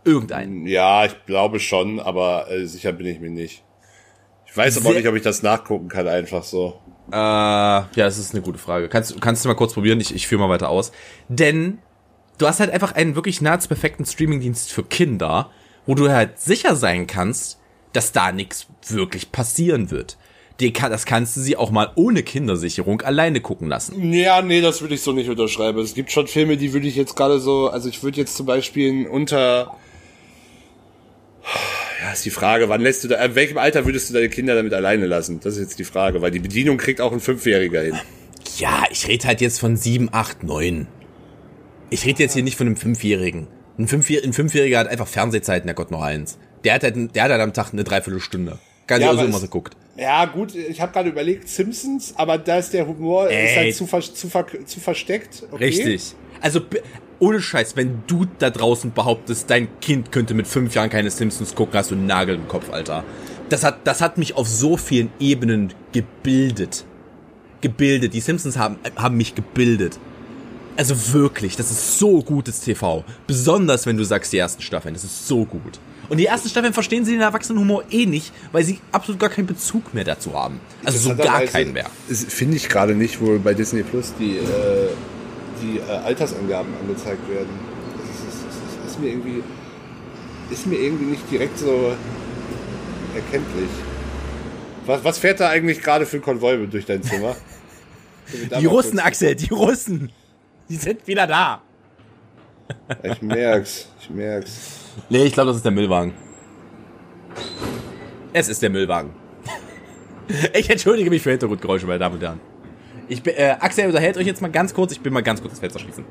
Irgendeinen. Ja, ich glaube schon, aber äh, sicher bin ich mir nicht. Ich weiß aber auch nicht, ob ich das nachgucken kann, einfach so. Äh, ja, das ist eine gute Frage. Kannst, kannst du mal kurz probieren? Ich, ich führe mal weiter aus. Denn du hast halt einfach einen wirklich nahezu perfekten Streamingdienst für Kinder, wo du halt sicher sein kannst, dass da nichts wirklich passieren wird. Die das kannst du sie auch mal ohne Kindersicherung alleine gucken lassen. Ja, nee, das würde ich so nicht unterschreiben. Es gibt schon Filme, die würde ich jetzt gerade so, also ich würde jetzt zum Beispiel unter, ja, ist die Frage, wann lässt du da, in welchem Alter würdest du deine Kinder damit alleine lassen? Das ist jetzt die Frage, weil die Bedienung kriegt auch ein Fünfjähriger hin. Ja, ich rede halt jetzt von 7, 8, 9. Ich rede jetzt hier nicht von einem Fünfjährigen. Ein, Fünfjähr ein Fünfjähriger hat einfach Fernsehzeiten, der Gott noch eins. Der hat halt, der hat halt am Tag eine Dreiviertelstunde. Kann Ja, so immer so guckt. Ja, gut, ich habe gerade überlegt, Simpsons, aber da ist der Humor ist halt zu, ver zu, ver zu versteckt. Okay. Richtig. Also ohne Scheiß, wenn du da draußen behauptest, dein Kind könnte mit fünf Jahren keine Simpsons gucken, hast du einen Nagel im Kopf, Alter. Das hat, das hat mich auf so vielen Ebenen gebildet. Gebildet. Die Simpsons haben, haben mich gebildet. Also wirklich, das ist so gutes TV. Besonders wenn du sagst, die ersten Staffeln, das ist so gut. Und die ersten Staffeln verstehen sie den Erwachsenenhumor eh nicht, weil sie absolut gar keinen Bezug mehr dazu haben. Also so gar keinen mehr. Finde ich gerade nicht, wo bei Disney Plus die, äh, die äh, Altersangaben angezeigt werden. Das ist, das ist, das ist mir irgendwie ist mir irgendwie nicht direkt so erkenntlich. Was, was fährt da eigentlich gerade für ein Konvoi durch dein Zimmer? Die Russen, Axel, die Russen. Die sind wieder da. Ich merk's, ich merk's. Nee, ich glaube, das ist der Müllwagen. Es ist der Müllwagen. Ich entschuldige mich für Hintergrundgeräusche, meine Damen und Herren. Ich bin, äh, Axel unterhält euch jetzt mal ganz kurz. Ich bin mal ganz kurz das Fenster schließen.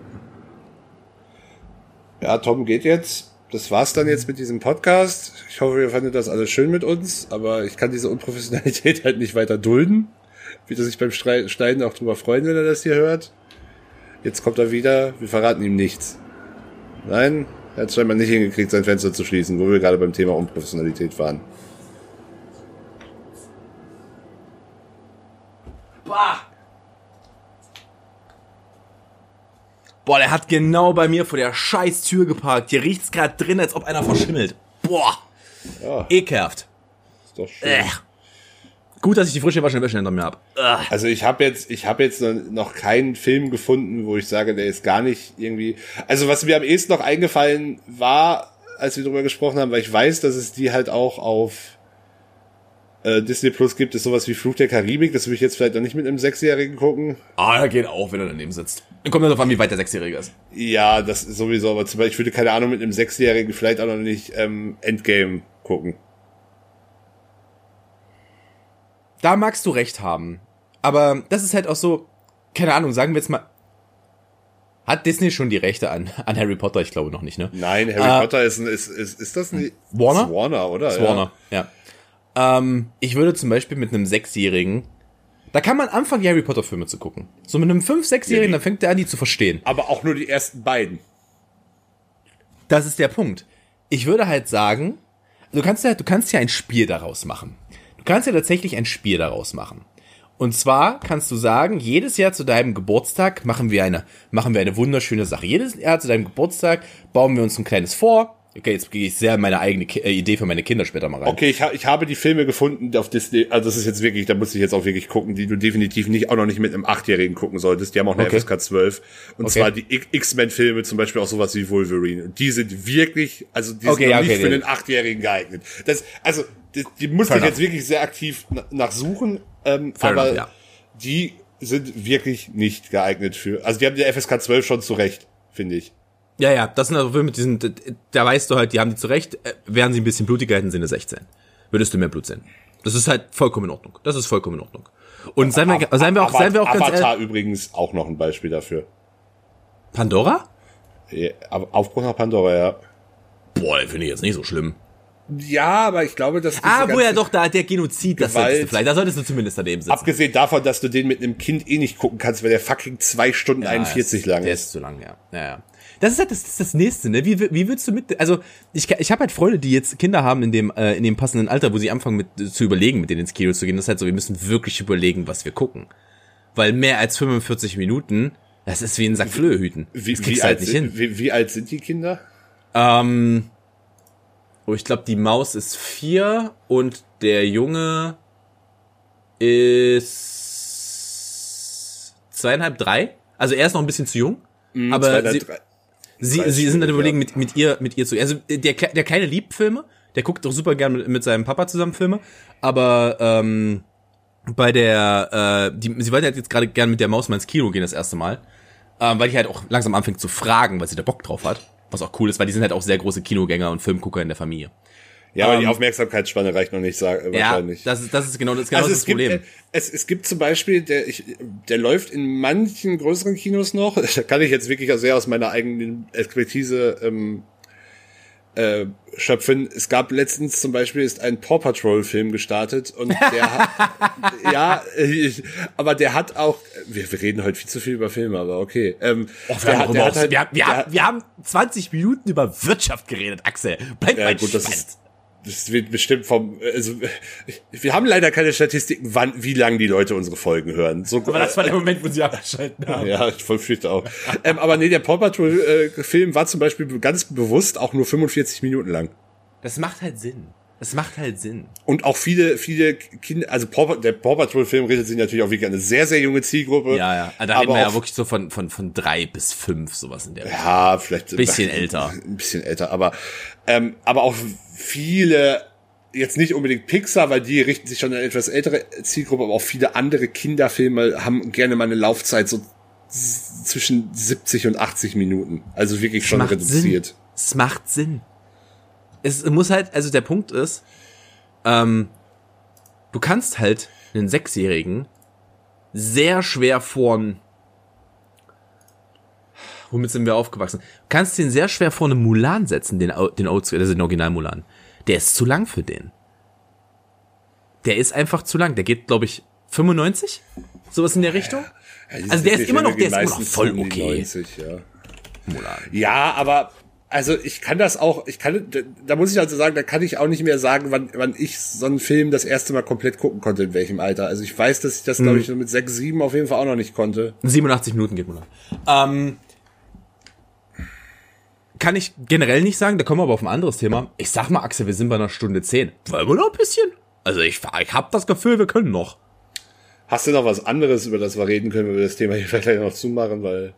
Ja, Tom geht jetzt. Das war's dann jetzt mit diesem Podcast. Ich hoffe, ihr fandet das alles schön mit uns, aber ich kann diese Unprofessionalität halt nicht weiter dulden. Wird er sich beim Schneiden auch drüber freuen, wenn er das hier hört. Jetzt kommt er wieder. Wir verraten ihm nichts. Nein, er hat scheinbar nicht hingekriegt, sein Fenster zu schließen, wo wir gerade beim Thema Unprofessionalität waren. Boah, der hat genau bei mir vor der scheiß Tür geparkt. Hier riecht's gerade drin, als ob einer verschimmelt. Boah, Ja, ekelhaft. ist doch schön. Äh. Gut, dass ich die frische Waschen Wäsche hinter mir habe. Also ich habe jetzt, ich habe jetzt noch keinen Film gefunden, wo ich sage, der ist gar nicht irgendwie. Also was mir am ehesten noch eingefallen war, als wir darüber gesprochen haben, weil ich weiß, dass es die halt auch auf äh, Disney Plus gibt, ist sowas wie Flug der Karibik. Das würde ich jetzt vielleicht noch nicht mit einem Sechsjährigen gucken. Ah, er geht auch, wenn er daneben sitzt. Dann kommt ja darauf an, wie weit der Sechsjährige ist. Ja, das ist sowieso, aber zum Beispiel, ich würde keine Ahnung mit einem Sechsjährigen vielleicht auch noch nicht ähm, Endgame gucken. Da magst du recht haben. Aber das ist halt auch so, keine Ahnung, sagen wir jetzt mal. Hat Disney schon die Rechte an, an Harry Potter? Ich glaube noch nicht, ne? Nein, Harry äh, Potter ist, ein, ist, ist, ist das ein Warner? Warner, oder? Ist Warner, ja. ja. Ähm, ich würde zum Beispiel mit einem Sechsjährigen, da kann man anfangen, Harry Potter Filme zu gucken. So mit einem Fünf-, Sechsjährigen, ja, dann fängt er an, die zu verstehen. Aber auch nur die ersten beiden. Das ist der Punkt. Ich würde halt sagen, du kannst ja, du kannst ja ein Spiel daraus machen. Du kannst ja tatsächlich ein Spiel daraus machen. Und zwar kannst du sagen, jedes Jahr zu deinem Geburtstag machen wir eine, machen wir eine wunderschöne Sache. Jedes Jahr zu deinem Geburtstag bauen wir uns ein kleines vor. Okay, jetzt gehe ich sehr meine eigene Ki äh, Idee für meine Kinder später mal rein. Okay, ich, ha ich habe die Filme gefunden auf Disney, also das ist jetzt wirklich, da muss ich jetzt auch wirklich gucken, die du definitiv nicht, auch noch nicht mit einem Achtjährigen gucken solltest. Die haben auch eine okay. FSK 12. Und okay. zwar die X-Men-Filme, zum Beispiel auch sowas wie Wolverine. Die sind wirklich, also die okay, sind nicht für den Achtjährigen geeignet. Das, also, die, die musste ich jetzt wirklich sehr aktiv nachsuchen, ähm, aber enough, ja. die sind wirklich nicht geeignet für, also die haben die FSK 12 schon zurecht, finde ich. Ja, ja, das sind also Filme, die sind, da weißt du halt, die haben die zurecht, äh, wären sie ein bisschen blutiger, hätten sie eine 16. Würdest du mehr Blut sehen. Das ist halt vollkommen in Ordnung. Das ist vollkommen in Ordnung. Und seien wir, seien wir auch, seien wir auch ganz Avatar ehrlich, übrigens auch noch ein Beispiel dafür. Pandora? Ja, Aufbruch nach Pandora, ja. Boah, finde ich jetzt nicht so schlimm. Ja, aber ich glaube, dass. Ah, wo ja doch, da der Genozid, das solltest du vielleicht, da solltest du zumindest daneben sitzen. Abgesehen davon, dass du den mit einem Kind eh nicht gucken kannst, weil der fucking zwei Stunden ja, 41 ist, lang ist. Der ist zu lang, ja. Ja, ja. Das ist halt das, das, ist das nächste, ne? Wie, wie willst du mit, also ich, ich habe halt Freunde, die jetzt Kinder haben in dem, äh, in dem passenden Alter, wo sie anfangen mit zu überlegen, mit denen ins Kino zu gehen. Das ist halt so, wir müssen wirklich überlegen, was wir gucken. Weil mehr als 45 Minuten, das ist wie ein Sack Flöhe hüten. Wie, wie, halt alt, sind, wie, wie alt sind die Kinder? Ähm, Oh, ich glaube, die Maus ist vier und der Junge ist zweieinhalb, drei. Also er ist noch ein bisschen zu jung. Mm, aber sie, sie, sie sind dann überlegen, mit, mit ihr, mit ihr zu. Also der, der kleine liebt Filme. Der guckt doch super gern mit, mit seinem Papa zusammen Filme. Aber ähm, bei der, äh, die, sie wollte halt jetzt gerade gern mit der Maus mal ins Kino gehen das erste Mal. Ähm, weil die halt auch langsam anfängt zu fragen, weil sie da Bock drauf hat. Was auch cool ist, weil die sind halt auch sehr große Kinogänger und Filmgucker in der Familie. Ja, aber um, die ähm, Aufmerksamkeitsspanne reicht noch nicht, sag, ja, wahrscheinlich. Das ist, das ist genau das, genau also das Problem. Gibt, es, es gibt zum Beispiel, der, ich, der läuft in manchen größeren Kinos noch. Da kann ich jetzt wirklich sehr aus meiner eigenen Expertise ähm, äh, schöpfen. Es gab letztens zum Beispiel ist ein Paw Patrol Film gestartet und der hat, ja, ich, aber der hat auch, wir, wir reden heute viel zu viel über Filme, aber okay. Ähm, oh, wir, haben hat halt, wir, haben, wir, haben, wir haben 20 Minuten über Wirtschaft geredet, Axel. Bleib ja, gut, das ist, das wird bestimmt vom, also wir haben leider keine Statistiken, wann, wie lange die Leute unsere Folgen hören. So, aber das war der Moment, wo sie abgeschalten haben. Ja, ich verfürchte auch. ähm, aber nee, der Paw Patrol äh, Film war zum Beispiel ganz bewusst auch nur 45 Minuten lang. Das macht halt Sinn. Das macht halt Sinn. Und auch viele, viele Kinder, also Paw, der Paw Patrol Film redet sich natürlich auch wirklich eine sehr, sehr junge Zielgruppe. Ja, ja. Da reden wir ja wirklich so von, von, von drei bis fünf, sowas in der Ja, vielleicht. Ein bisschen älter. Ein bisschen älter, aber, ähm, aber auch viele, jetzt nicht unbedingt Pixar, weil die richten sich schon an eine etwas ältere Zielgruppe, aber auch viele andere Kinderfilme haben gerne mal eine Laufzeit so zwischen 70 und 80 Minuten. Also wirklich es schon reduziert. Sinn. Es macht Sinn es muss halt, also der Punkt ist, ähm, du kannst halt einen Sechsjährigen sehr schwer vorn, womit sind wir aufgewachsen? Du kannst den sehr schwer vor eine Mulan setzen, den, den, also den Original Mulan. Der ist zu lang für den. Der ist einfach zu lang. Der geht, glaube ich, 95? Sowas in der Richtung? Ja, also der ist immer noch, der ist immer noch voll okay. 90, ja. Mulan. Ja, aber also ich kann das auch, ich kann, da muss ich also sagen, da kann ich auch nicht mehr sagen, wann, wann ich so einen Film das erste Mal komplett gucken konnte, in welchem Alter. Also ich weiß, dass ich das, glaube hm. ich, mit sechs, sieben auf jeden Fall auch noch nicht konnte. 87 Minuten geht man noch. Ähm, kann ich generell nicht sagen, da kommen wir aber auf ein anderes Thema. Ich sag mal, Axel, wir sind bei einer Stunde zehn. Wollen wir noch ein bisschen? Also ich, ich habe das Gefühl, wir können noch. Hast du noch was anderes, über das wir reden können, wenn wir das Thema hier vielleicht noch zumachen, weil.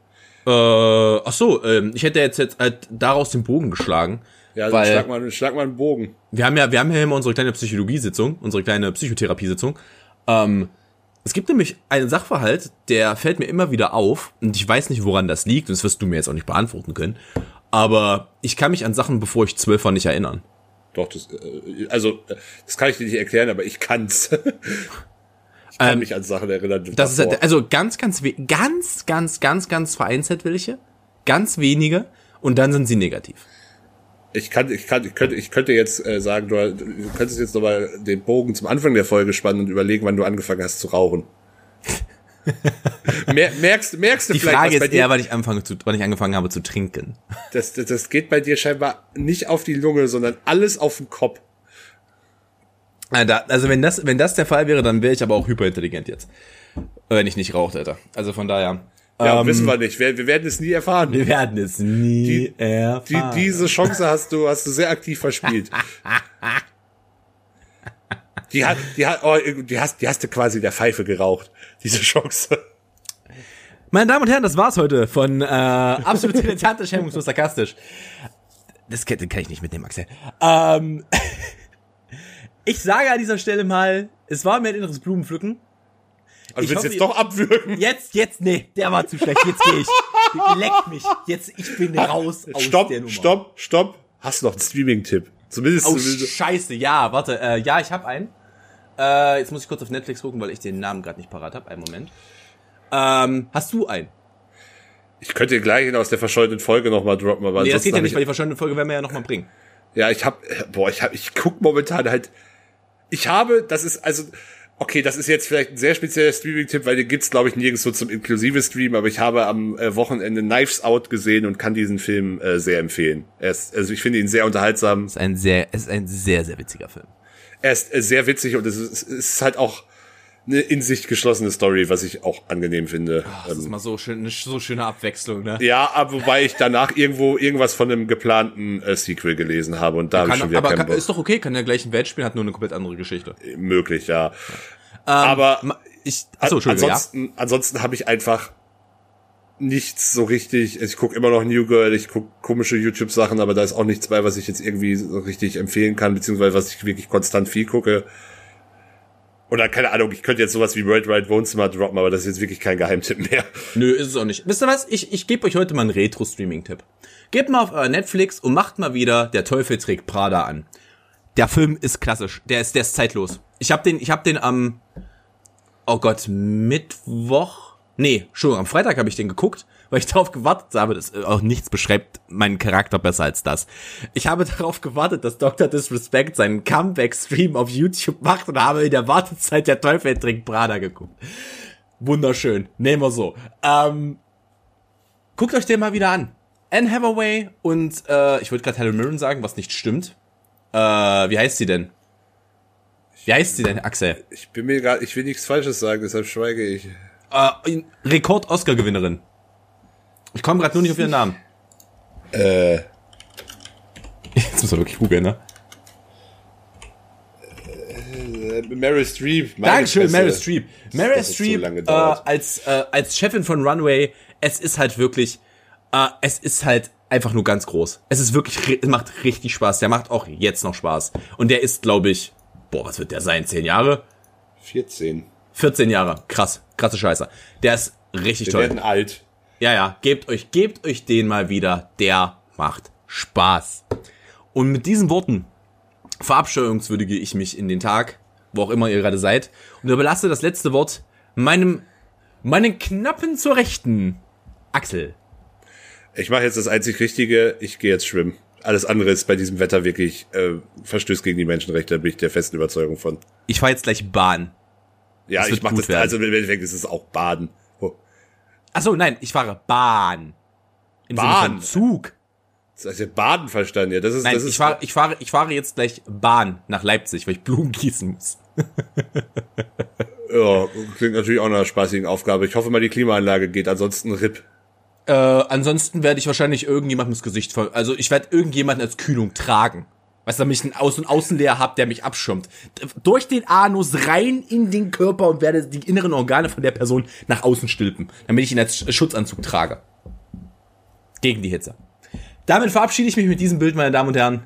Äh, ach so, ähm, ich hätte jetzt, jetzt halt daraus den Bogen geschlagen. Ja, weil schlag mal, schlag mal einen Bogen. wir haben ja, wir haben ja immer unsere kleine Psychologiesitzung, unsere kleine Psychotherapiesitzung. Ähm, es gibt nämlich einen Sachverhalt, der fällt mir immer wieder auf und ich weiß nicht, woran das liegt und das wirst du mir jetzt auch nicht beantworten können. Aber ich kann mich an Sachen, bevor ich zwölf war, nicht erinnern. Doch, das, äh, also, das kann ich dir nicht erklären, aber ich kann's. Ich kann Ähm, mich an Sachen erinnern. Das ist davor. halt, also ganz, ganz, ganz, ganz, ganz, ganz vereinzelt welche, ganz wenige und dann sind sie negativ. Ich kann, ich kann, ich könnte, ich könnte jetzt äh, sagen, du, du könntest jetzt nochmal den Bogen zum Anfang der Folge spannen und überlegen, wann du angefangen hast zu rauchen. Mer merkst, merkst du Die vielleicht, Frage ist dir, eher, wann ich, anfange zu, wann ich angefangen habe zu trinken. das, das, das geht bei dir scheinbar nicht auf die Lunge, sondern alles auf den Kopf. Äh, Also wenn das, wenn das der Fall wäre, dann wäre ich aber auch hyperintelligent jetzt. Wenn ich nicht raucht, Alter. Also von daher. Ja, ähm, wissen wir nicht. Wir, wir werden es nie erfahren. Wir werden es nie Die- erfahren. Die, diese Chance hast du, hast du sehr aktiv verspielt. Die hat, die hat, oh, die hast, die hast du quasi der Pfeife geraucht. Diese Chance. Meine Damen und Herren, das war's heute von äh, absolut dilettantisch, hemmungslos sarkastisch. Das kann, kann ich nicht mitnehmen, Axel. Ähm, ich sage an dieser Stelle mal, es war mir ein inneres Blumenpflücken. Also Ich willst hoffe, jetzt doch abwürgen. Jetzt, jetzt, nee, der war zu schlecht. Jetzt gehe ich. Leck mich. Jetzt, ich bin raus aus Stopp, der Nummer. stopp, stopp. Hast du noch einen Streaming-Tipp? Zumindest, Oh, zumindest scheiße, ja, warte, äh, ja, ich habe einen. Äh, jetzt muss ich kurz auf Netflix gucken, weil ich den Namen gerade nicht parat habe. Einen Moment. Ähm, hast du einen? ich könnte den gleichen aus der verschollenen Folge nochmal droppen, aber Nee, das geht ja nicht, ich, weil die verschwundene Folge werden wir ja nochmal bringen. Ja, ich hab, boah, ich hab, ich guck momentan halt, ich habe, das ist, also, okay, das ist jetzt vielleicht ein sehr spezieller Streaming-Tipp, weil den gibt's, glaube ich, nirgendwo zum inklusive Stream, aber ich habe am äh, Wochenende Knives Out gesehen und kann diesen Film äh, sehr empfehlen. Er ist, also ich finde ihn sehr unterhaltsam. ist ein sehr, es ist ein sehr, sehr witziger Film. Er ist äh, sehr witzig und es ist, es ist halt auch eine in sich geschlossene Story, was ich auch angenehm finde. Das ist Ähm, mal so schön, eine so schöne Abwechslung, ne? ja, aber wobei ich danach irgendwo irgendwas von einem geplanten äh, Sequel gelesen habe und da habe ich schon wieder aber kann, ist doch okay, kann in der gleichen Welt spielen, hat nur eine komplett andere Geschichte. möglich, ja. aber Ma- Ich, achso, ansonsten, ansonsten habe ich einfach nichts so richtig. Ich gucke immer noch New Girl, ich gucke komische YouTube-Sachen, aber da ist auch nichts bei, was ich jetzt irgendwie so richtig empfehlen kann, beziehungsweise was ich wirklich konstant viel gucke. Oder keine Ahnung, ich könnte jetzt sowas wie Worldwide Wohnzimmer droppen, aber das ist jetzt wirklich kein Geheimtipp mehr. Nö, ist es auch nicht. Wisst ihr was? Ich, ich gebe euch heute mal einen Retro-Streaming-Tipp. Gebt mal auf euer Netflix und macht mal wieder Der Teufel trägt Prada an. Der Film ist klassisch. Der ist, der ist zeitlos. Ich habe den, ich habe den am, oh Gott, Mittwoch? Nee, Entschuldigung, am Freitag habe ich den geguckt, weil ich darauf gewartet habe, dass äh, auch nichts beschreibt meinen Charakter besser als das. Ich habe darauf gewartet, dass Dr. Disrespect seinen Comeback-Stream auf YouTube macht und habe in der Wartezeit der Teufel trägt Prada geguckt. Wunderschön. Nehmen wir so. Ähm, guckt euch den mal wieder an. Anne Hathaway und äh, ich wollte gerade Helen Mirren sagen, was nicht stimmt. Äh, wie heißt sie denn? Wie heißt sie denn, Axel? Ich bin mir gerade, ich will nichts Falsches sagen, deshalb schweige ich. Äh, Rekord-Oscar-Gewinnerin. Ich komme gerade nur nicht auf ihren Namen. Äh, Jetzt muss man wirklich googeln, ne? äh, Meryl Streep. meine Dankeschön. Meryl Streep. Meryl so Streep lange äh, als, äh, als Chefin von Runway, es ist halt wirklich, äh, es ist halt einfach nur ganz groß. Es ist wirklich, es macht richtig Spaß. Der macht auch jetzt noch Spaß. Und der ist, glaube ich, boah, was wird der sein? Zehn Jahre? 14. 14 Jahre. Krass. Krasse Scheiße. Der ist richtig Wir toll. werden alt. Ja, ja, gebt euch, gebt euch den mal wieder. Der macht Spaß. Und mit diesen Worten verabscheuungswürdige ich mich in den Tag, wo auch immer ihr gerade seid, und überlasse das letzte Wort meinem, meinen Knappen zur Rechten. Axel. Ich mache jetzt das einzig Richtige, ich gehe jetzt schwimmen. Alles andere ist bei diesem Wetter wirklich äh, verstößt gegen die Menschenrechte, da bin ich der festen Überzeugung von. Ich fahr jetzt gleich Bahn. Ja, Das ich mache das, werden. also im Endeffekt ist es auch Baden. Oh, Ach so, nein, ich fahre Bahn. Im Bahn? Zug. Das heißt ja Baden verstanden, ja. Das ist, Nein, das ist, ich fahre, ich fahre, ich fahre jetzt gleich Bahn nach Leipzig, weil ich Blumen gießen muss. ja, klingt natürlich auch nach einer spaßigen Aufgabe. Ich hoffe mal, die Klimaanlage geht, ansonsten RIP. Äh, ansonsten werde ich wahrscheinlich irgendjemandem das Gesicht ver... Also ich werde irgendjemanden als Kühlung tragen. Weißt du, damit ich einen Außen- und Außenleer habe, der mich abschirmt. Durch den Anus rein in den Körper und werde die inneren Organe von der Person nach außen stülpen, damit ich ihn als Schutzanzug trage. Gegen die Hitze. Damit verabschiede ich mich mit diesem Bild, meine Damen und Herren.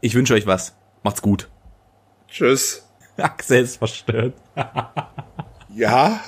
Ich wünsche euch was. Macht's gut. Tschüss. Axel ist verstört. Ja.